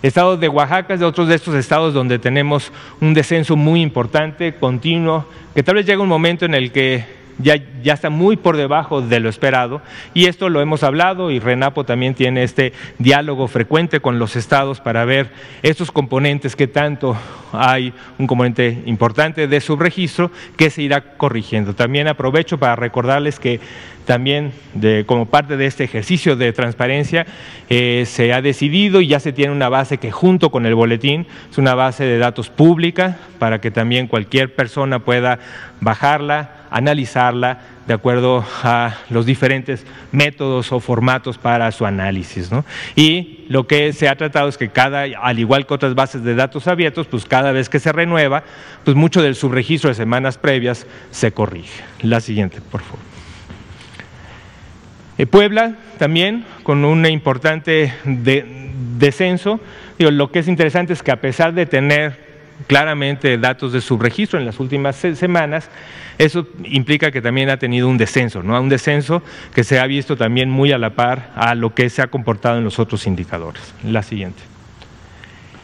Estado de Oaxaca es de otros de estos estados donde tenemos un descenso muy importante, continuo, que tal vez llega un momento en el que ya, ya, está muy por debajo de lo esperado y esto lo hemos hablado y Renapo también tiene este diálogo frecuente con los estados para ver estos componentes que tanto hay un componente importante de subregistro que se irá corrigiendo. También aprovecho para recordarles que también como parte de este ejercicio de transparencia eh, se ha decidido y ya se tiene una base que junto con el boletín es una base de datos pública para que también cualquier persona pueda bajarla, analizarla de acuerdo a los diferentes métodos o formatos para su análisis. Y lo que se ha tratado es que cada, al igual que otras bases de datos abiertos, pues cada vez que se renueva, pues mucho del subregistro de semanas previas se corrige. La siguiente, por favor. Eh, Puebla también con un importante descenso. lo que es interesante es que a pesar de tener claramente datos de subregistro en las últimas semanas, eso implica que también ha tenido un descenso, ¿no? un descenso que se ha visto también muy a la par a lo que se ha comportado en los otros indicadores. La siguiente.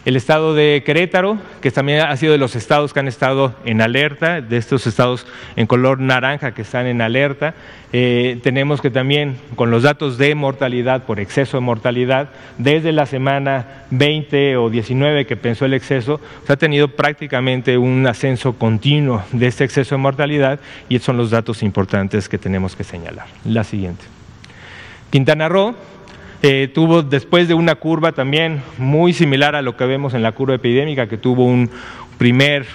El estado de Querétaro, que también ha sido de los estados que han estado en alerta, de estos estados en color naranja que están en alerta. Eh, tenemos que también con los datos de mortalidad por exceso de mortalidad, desde la semana 20 o 19 que pensó el exceso, se ha tenido prácticamente un ascenso continuo de este exceso de mortalidad y estos son los datos importantes que tenemos que señalar. La siguiente. Quintana Roo, eh, tuvo después de una curva también muy similar a lo que vemos en la curva epidémica, que tuvo un primer,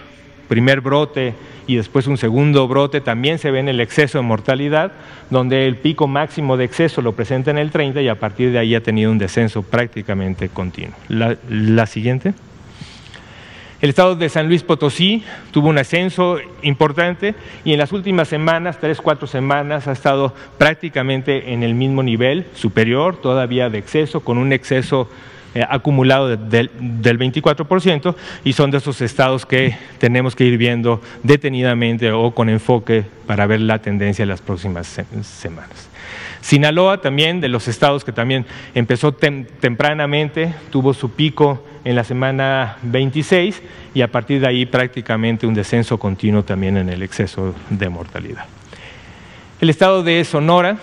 primer brote y después un segundo brote, también se ve en el exceso de mortalidad, donde el pico máximo de exceso lo presenta en el 30 y a partir de ahí ha tenido un descenso prácticamente continuo. la siguiente. El estado de San Luis Potosí tuvo un ascenso importante y en las últimas semanas, tres, cuatro semanas, ha estado prácticamente en el mismo nivel, superior, todavía de exceso, con un exceso eh, acumulado del 24% y son de esos estados que tenemos que ir viendo detenidamente o con enfoque para ver la tendencia en las próximas semanas. Sinaloa también, de los estados que también empezó tempranamente, tuvo su pico en la semana 26 y a partir de ahí prácticamente un descenso continuo también en el exceso de mortalidad. El estado de Sonora,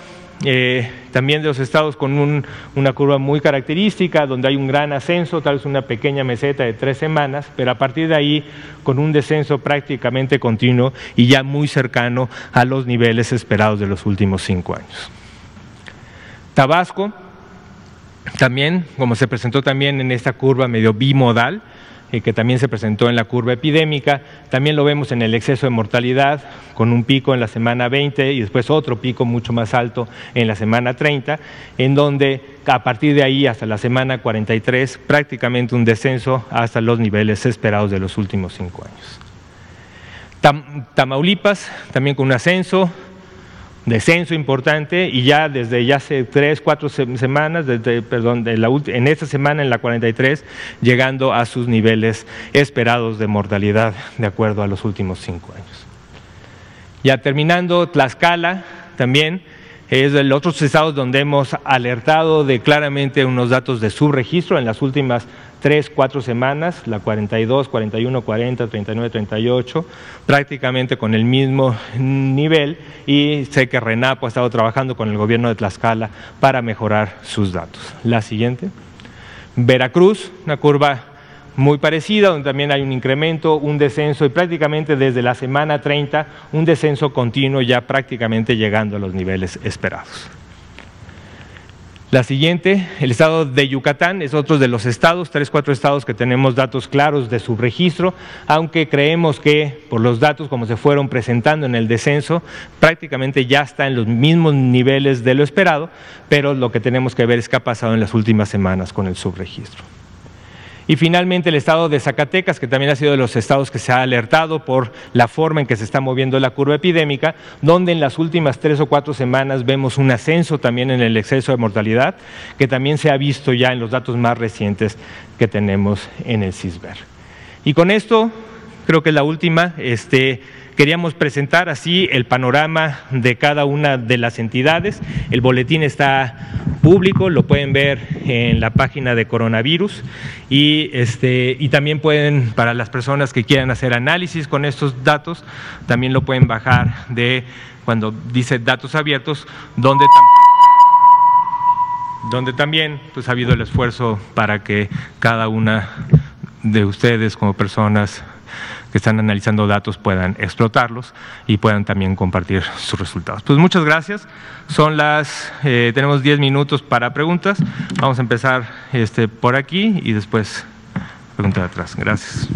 eh, también de los estados con una curva muy característica, donde hay un gran ascenso, tal vez una pequeña meseta de tres semanas, pero a partir de ahí con un descenso prácticamente continuo y ya muy cercano a los niveles esperados de los últimos cinco años. Tabasco, también, como se presentó también en esta curva medio bimodal, eh, que también se presentó en la curva epidémica, también lo vemos en el exceso de mortalidad, con un pico en la semana 20 y después otro pico mucho más alto en la semana 30, en donde a partir de ahí hasta la semana 43 prácticamente un descenso hasta los niveles esperados de los últimos cinco años. Tamaulipas también con un ascenso, descenso importante y ya desde ya hace tres, cuatro semanas, desde, perdón, en esta semana, en la 43, llegando a sus niveles esperados de mortalidad de acuerdo a los últimos cinco años. Ya terminando, Tlaxcala también es de los otros estados donde hemos alertado de claramente unos datos de subregistro en las últimas tres, cuatro semanas, la 42, 41, 40, 39, 38, prácticamente con el mismo nivel y sé que Renapo ha estado trabajando con el gobierno de Tlaxcala para mejorar sus datos. La siguiente. Veracruz, una curva muy parecida, donde también hay un incremento, un descenso y prácticamente desde la semana 30 un descenso continuo ya prácticamente llegando a los niveles esperados. La siguiente, el estado de Yucatán, es otro de los estados, tres, cuatro estados que tenemos datos claros de su registro, aunque creemos que por los datos como se fueron presentando en el descenso, prácticamente ya está en los mismos niveles de lo esperado, pero lo que tenemos que ver es qué ha pasado en las últimas semanas con el subregistro. Y finalmente el estado de Zacatecas, que también ha sido de los estados que se ha alertado por la forma en que se está moviendo la curva epidémica, donde en las últimas tres o cuatro semanas vemos un ascenso también en el exceso de mortalidad, que también se ha visto ya en los datos más recientes que tenemos en el CISBER. Y con esto, creo que es la última, este, Queríamos presentar así el panorama de cada una de las entidades. El boletín está público, lo pueden ver en la página de coronavirus y, este, y también pueden, para las personas que quieran hacer análisis con estos datos, también lo pueden bajar de cuando dice datos abiertos, donde, donde también pues, ha habido el esfuerzo para que cada una de ustedes como personas que están analizando datos puedan explotarlos y puedan también compartir sus resultados. Pues muchas gracias. Son las, eh, tenemos 10 minutos para preguntas. Vamos a empezar este, por aquí y después preguntar de atrás. Gracias.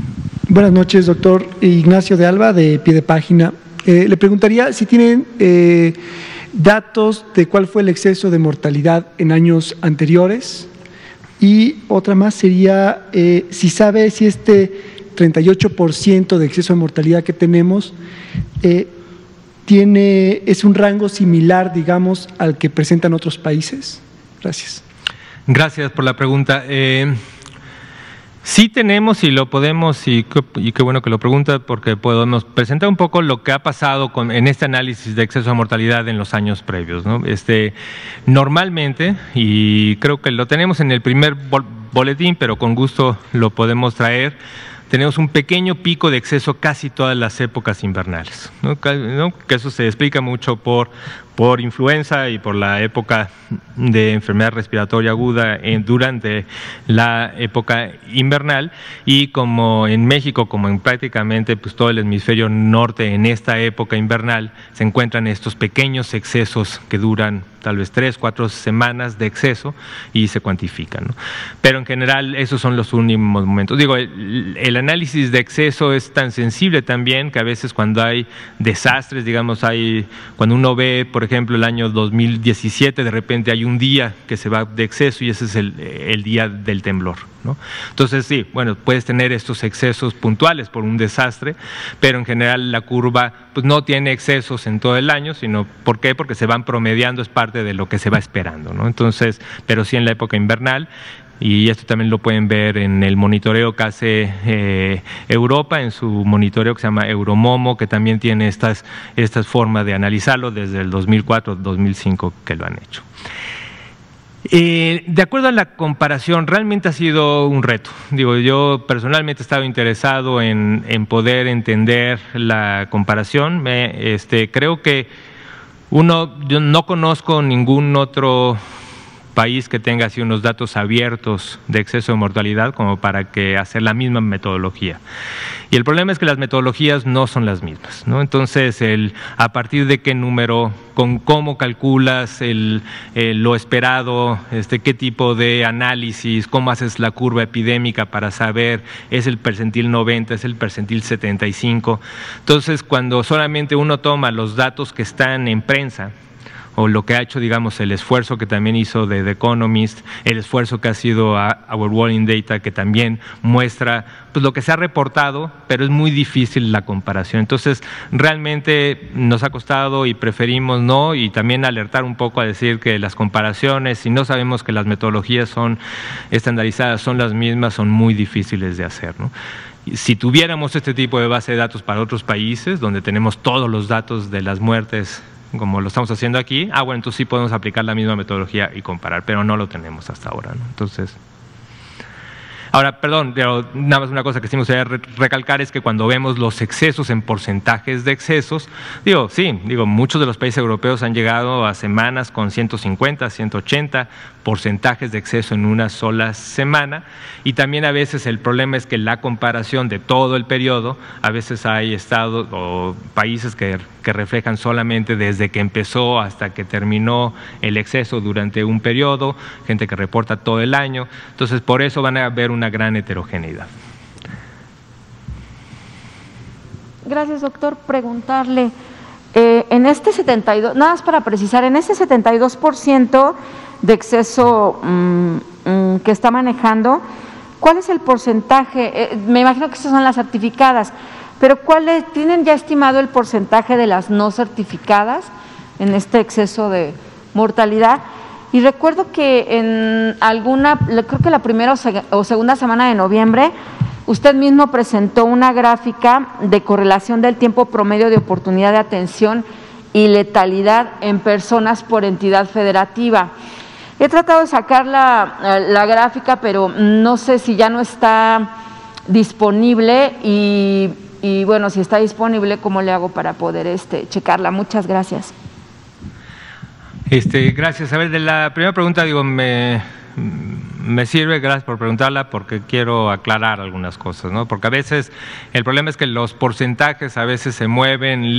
Buenas noches, doctor Ignacio de Alba, de pie de página. Eh, le preguntaría si tienen eh, datos de cuál fue el exceso de mortalidad en años anteriores. Y otra más sería si sabe si este 38% de exceso de mortalidad que tenemos, eh, tiene, es un rango similar, digamos, al que presentan otros países? Gracias. Gracias por la pregunta. Eh, sí tenemos y lo podemos, y, qué bueno que lo pregunta, porque podemos presentar un poco lo que ha pasado con, en este análisis de exceso de mortalidad en los años previos. Este, normalmente, y creo que lo tenemos en el primer boletín, pero con gusto lo podemos traer, tenemos un pequeño pico de exceso casi todas las épocas invernales, que eso se explica mucho por por influenza y por la época de enfermedad respiratoria aguda durante la época invernal y como en México, como en prácticamente pues, todo el hemisferio norte en esta época invernal, se encuentran estos pequeños excesos que duran tal vez tres, cuatro semanas de exceso y se cuantifican. Pero en general esos son los últimos momentos. Digo, el, análisis de exceso es tan sensible también que a veces cuando hay desastres, digamos, hay cuando uno ve, por el año 2017, de repente hay un día que se va de exceso y ese es el, día del temblor. ¿no? Entonces, sí, bueno, puedes tener estos excesos puntuales por un desastre, pero en general la curva pues, no tiene excesos en todo el año, sino ¿por qué? Porque se van promediando, es parte de lo que se va esperando. ¿no? Entonces, pero sí en la época invernal y esto también lo pueden ver en el monitoreo que hace eh, Europa, en su monitoreo que se llama Euromomo, que también tiene estas, estas formas de analizarlo desde el 2004-2005 que lo han hecho. Eh, de acuerdo a la comparación, realmente ha sido un reto. Digo, yo personalmente he estado interesado en, en poder entender la comparación. Me, este, creo que uno, yo no conozco ningún otro país que tenga así unos datos abiertos de exceso de mortalidad como para que hacer la misma metodología. Y el problema es que las metodologías no son las mismas. ¿no? Entonces, el, a partir de qué número, con cómo calculas el, lo esperado, este, qué tipo de análisis, cómo haces la curva epidémica para saber es el percentil 90, es el percentil 75. Entonces, cuando solamente uno toma los datos que están en prensa, o lo que ha hecho, digamos, el esfuerzo que también hizo The Economist, el esfuerzo que ha sido Our Walling Data, que también muestra pues, lo que se ha reportado, pero es muy difícil la comparación. Entonces, realmente nos ha costado y preferimos no, y también alertar un poco a decir que las comparaciones, si no sabemos que las metodologías son estandarizadas, son las mismas, son muy difíciles de hacer. si tuviéramos este tipo de base de datos para otros países, donde tenemos todos los datos de las muertes como lo estamos haciendo aquí, ah, bueno, entonces sí podemos aplicar la misma metodología y comparar, pero no lo tenemos hasta ahora. ¿no? Entonces, Ahora, perdón, pero nada más una cosa que sí me gustaría recalcar es que cuando vemos los excesos en porcentajes de excesos, digo, sí, digo, muchos de los países europeos han llegado a semanas con 150, 180 porcentajes de exceso en una sola semana y también a veces el problema es que la comparación de todo el periodo, a veces hay estados o países que, que reflejan solamente desde que empezó hasta que terminó el exceso durante un periodo, gente que reporta todo el año, entonces por eso van a haber una gran heterogeneidad. Gracias, doctor. Preguntarle, eh, en este 72, nada más para precisar, en este 72% de exceso mm, mm, que está manejando, ¿cuál es el porcentaje? Eh, me imagino que esas son las certificadas, pero ¿cuál es, ¿tienen ya estimado el porcentaje de las no certificadas en este exceso de mortalidad? Y recuerdo que en alguna, creo que la primera o segunda semana de noviembre, usted mismo presentó una gráfica de correlación del tiempo promedio de oportunidad de atención y letalidad en personas por entidad federativa. He tratado de sacar la, la gráfica, pero no sé si ya no está disponible y, y, bueno, si está disponible, ¿cómo le hago para poder este, checarla? Muchas gracias. Este, gracias. A ver, de la primera pregunta, digo, me, me sirve, gracias por preguntarla, porque quiero aclarar algunas cosas, ¿no? Porque a veces el problema es que los porcentajes a veces se mueven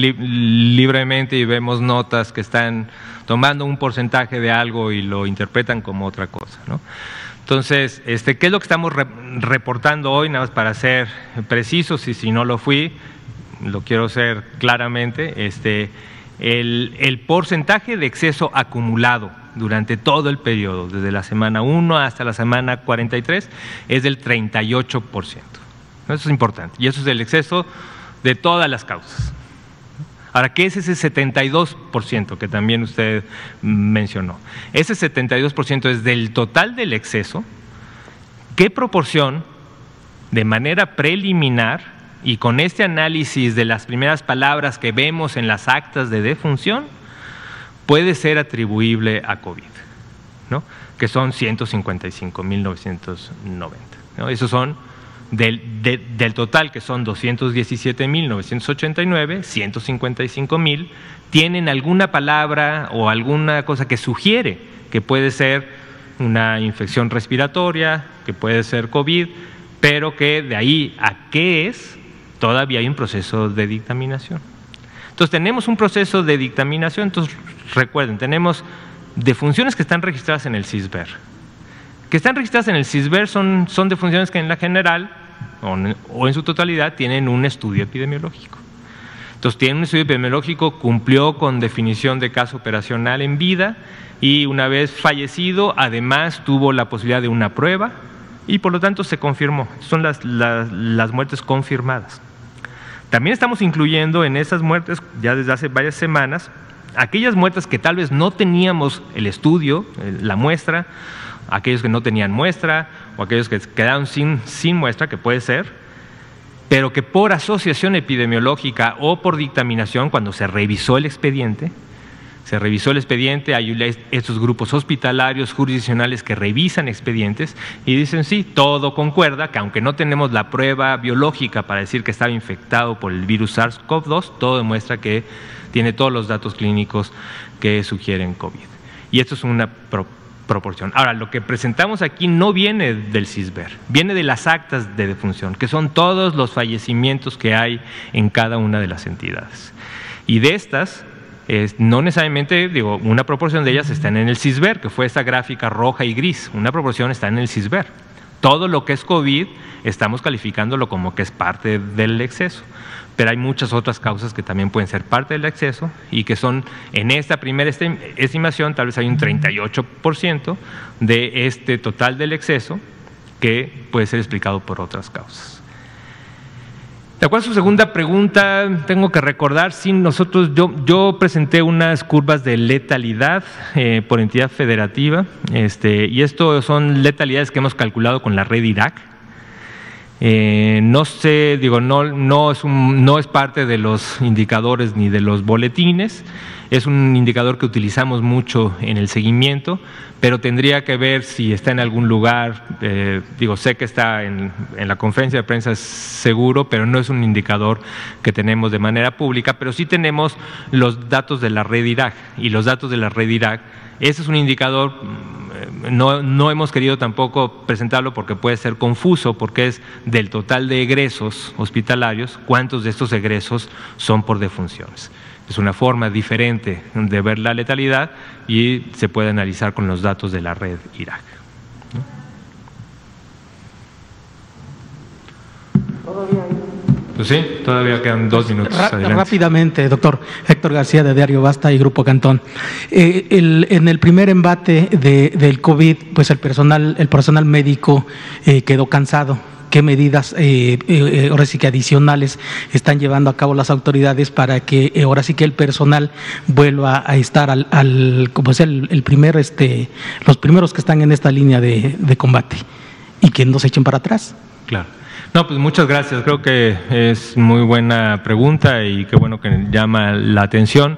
libremente y vemos notas que están tomando un porcentaje de algo y lo interpretan como otra cosa, ¿no? Entonces, este, ¿qué es lo que estamos reportando hoy? Nada más para ser precisos y si no lo fui, lo quiero ser claramente, este, el, el porcentaje de exceso acumulado durante todo el periodo, desde la semana 1 hasta la semana 43, es del 38%. Eso es importante. Y eso es el exceso de todas las causas. Ahora, ¿qué es ese 72% que también usted mencionó? Ese 72% es del total del exceso. ¿Qué proporción, de manera preliminar, y con este análisis de las primeras palabras que vemos en las actas de defunción, puede ser atribuible a COVID, ¿no? que son 155.990. ¿no? Esos son del, del, total, que son 217.989, 155.000, tienen alguna palabra o alguna cosa que sugiere que puede ser una infección respiratoria, que puede ser COVID, pero que de ahí a qué es, todavía hay un proceso de dictaminación. Entonces tenemos un proceso de dictaminación, entonces recuerden, tenemos defunciones que están registradas en el CISBER. Que están registradas en el CISBER son, son defunciones que en la general o en, su totalidad tienen un estudio epidemiológico. Entonces tienen un estudio epidemiológico, cumplió con definición de caso operacional en vida y una vez fallecido además tuvo la posibilidad de una prueba y por lo tanto se confirmó. Son las, las, las muertes confirmadas. También estamos incluyendo en esas muertes, ya desde hace varias semanas, aquellas muertes que tal vez no teníamos el estudio, la muestra, aquellos que no tenían muestra o aquellos que quedaron sin, sin muestra, que puede ser, pero que por asociación epidemiológica o por dictaminación, cuando se revisó el expediente, se revisó el expediente, hay estos grupos hospitalarios jurisdiccionales que revisan expedientes y dicen, sí, todo concuerda, que aunque no tenemos la prueba biológica para decir que estaba infectado por el virus SARS-CoV-2, todo demuestra que tiene todos los datos clínicos que sugieren COVID. Y esto es una proporción. Ahora, lo que presentamos aquí no viene del CISBER, viene de las actas de defunción, que son todos los fallecimientos que hay en cada una de las entidades. Y de estas, no necesariamente, digo, una proporción de ellas están en el CISBER, que fue esta gráfica roja y gris, una proporción está en el CISBER. Todo lo que es COVID estamos calificándolo como que es parte del exceso pero hay muchas otras causas que también pueden ser parte del exceso y que son, en esta primera estimación, tal vez hay un 38% de este total del exceso que puede ser explicado por otras causas. De acuerdo a su segunda pregunta, tengo que recordar, sí, nosotros, yo, yo presenté unas curvas de letalidad eh, por entidad federativa, este, y esto son letalidades que hemos calculado con la red IRAC. Eh, no sé, digo, no, no, es no es parte de los indicadores ni de los boletines, es un indicador que utilizamos mucho en el seguimiento, pero tendría que ver si está en algún lugar, eh, digo, sé que está en, en, la conferencia de prensa seguro, pero no es un indicador que tenemos de manera pública, pero sí tenemos los datos de la red Irak y los datos de la red Irak, ese es un indicador no, hemos querido tampoco presentarlo porque puede ser confuso, porque es del total de egresos hospitalarios, cuántos de estos egresos son por defunciones. Es una forma diferente de ver la letalidad y se puede analizar con los datos de la red Irak. Pues sí, todavía quedan dos minutos. rápidamente, doctor Héctor García de Diario Basta y Grupo Cantón. Eh, en el primer embate del COVID, pues el personal, el personal médico eh, quedó cansado qué medidas eh, eh, ahora sí que adicionales están llevando a cabo las autoridades para que ahora sí que el personal vuelva a estar al, al como es el, el, primer este los primeros que están en esta línea de, de combate y que no se echen para atrás. Claro. No, pues muchas gracias. Creo que es muy buena pregunta y qué bueno que llama la atención.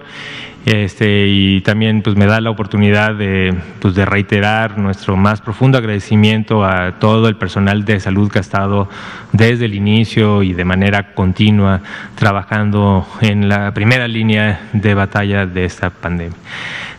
Este, y también pues me da la oportunidad de, pues, de reiterar nuestro más profundo agradecimiento a todo el personal de salud que ha estado desde el inicio y de manera continua trabajando en la primera línea de batalla de esta pandemia.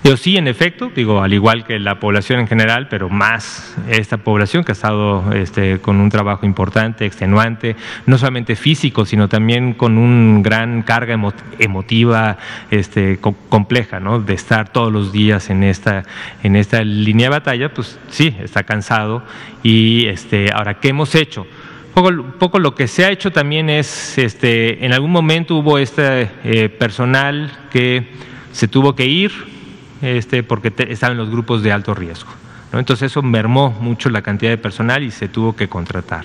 Yo sí, en efecto, digo, al igual que la población en general, pero más esta población que ha estado este, con un trabajo importante, extenuante, no solamente físico, sino también con una gran carga emotiva este, compleja, ¿no? De estar todos los días en esta, en esta línea de batalla, pues sí, está cansado. Y este, ahora, ¿qué hemos hecho? Poco, poco, lo que se ha hecho también es, este, en algún momento hubo este eh, personal que se tuvo que ir este, porque en los grupos de alto riesgo. Entonces eso mermó mucho la cantidad de personal y se tuvo que contratar.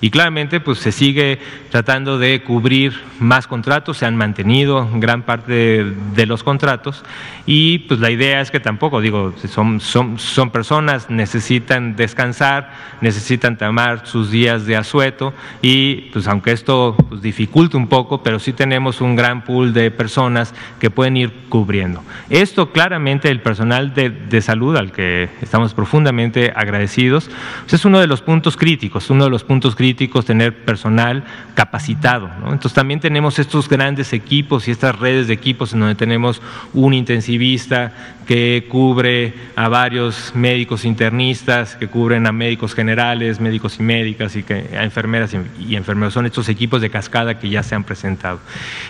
Y claramente pues se sigue tratando de cubrir más contratos, se han mantenido gran parte de, los contratos y pues la idea es que tampoco, digo, son, son, son personas, necesitan descansar, necesitan tomar sus días de asueto y pues aunque esto pues, dificulte un poco, pero sí tenemos un gran pool de personas que pueden ir cubriendo. Esto claramente el personal de, de salud al que estamos profundamente agradecidos. Pues es uno de los puntos críticos, uno de los puntos críticos tener personal capacitado. Entonces también tenemos estos grandes equipos y estas redes de equipos en donde tenemos un intensivista que cubre a varios médicos internistas, que cubren a médicos generales, médicos y médicas y a enfermeras y, enfermeros. Son estos equipos de cascada que ya se han presentado.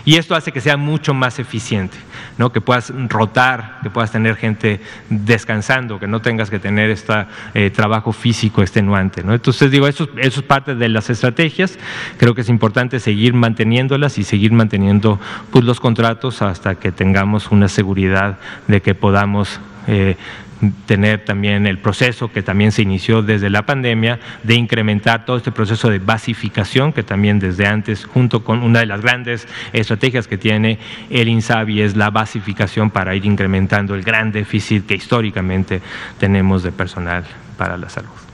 Y esto hace que sea mucho más eficiente, ¿no? que puedas rotar, que puedas tener gente descansando, que no tengas que tener este trabajo físico extenuante. Entonces, digo, eso, eso es parte de las estrategias. Creo que es importante seguir manteniéndolas y seguir manteniendo pues, los contratos hasta que tengamos una seguridad de que podamos eh, tener también el proceso que también se inició desde la pandemia de incrementar todo este proceso de basificación que también desde antes, junto con una de las grandes estrategias que tiene el INSABI es la basificación para ir incrementando el gran déficit que históricamente tenemos de personal para la salud.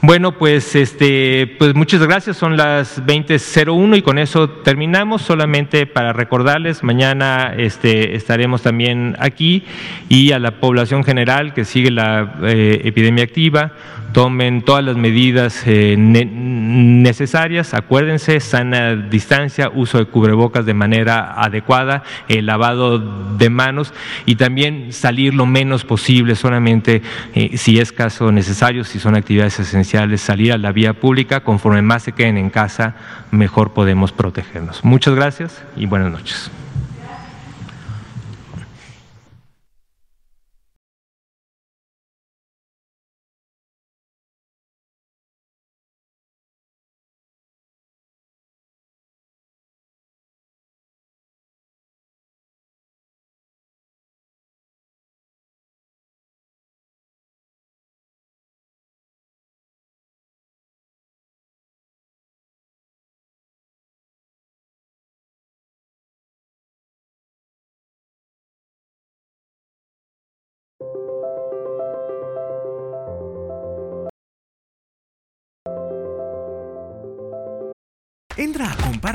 Bueno, pues, este, pues muchas gracias. Son las 20.01 y con eso terminamos. Solamente para recordarles, mañana este, estaremos también aquí y a la población general que sigue la eh, epidemia activa tomen todas las medidas eh, necesarias, acuérdense, sana distancia, uso de cubrebocas de manera adecuada, el lavado de manos y también salir lo menos posible, solamente eh, si es caso necesario, si son actividades esenciales, salir a la vía pública, conforme más se queden en casa, mejor podemos protegernos. Muchas gracias y buenas noches.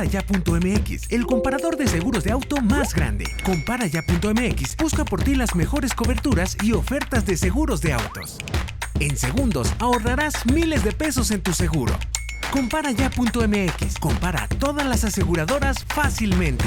comparaya.mx, el comparador de seguros de auto más grande. Comparaya.mx busca por ti las mejores coberturas y ofertas de seguros de autos. En segundos ahorrarás miles de pesos en tu seguro. Comparaya.mx, compara todas las aseguradoras fácilmente.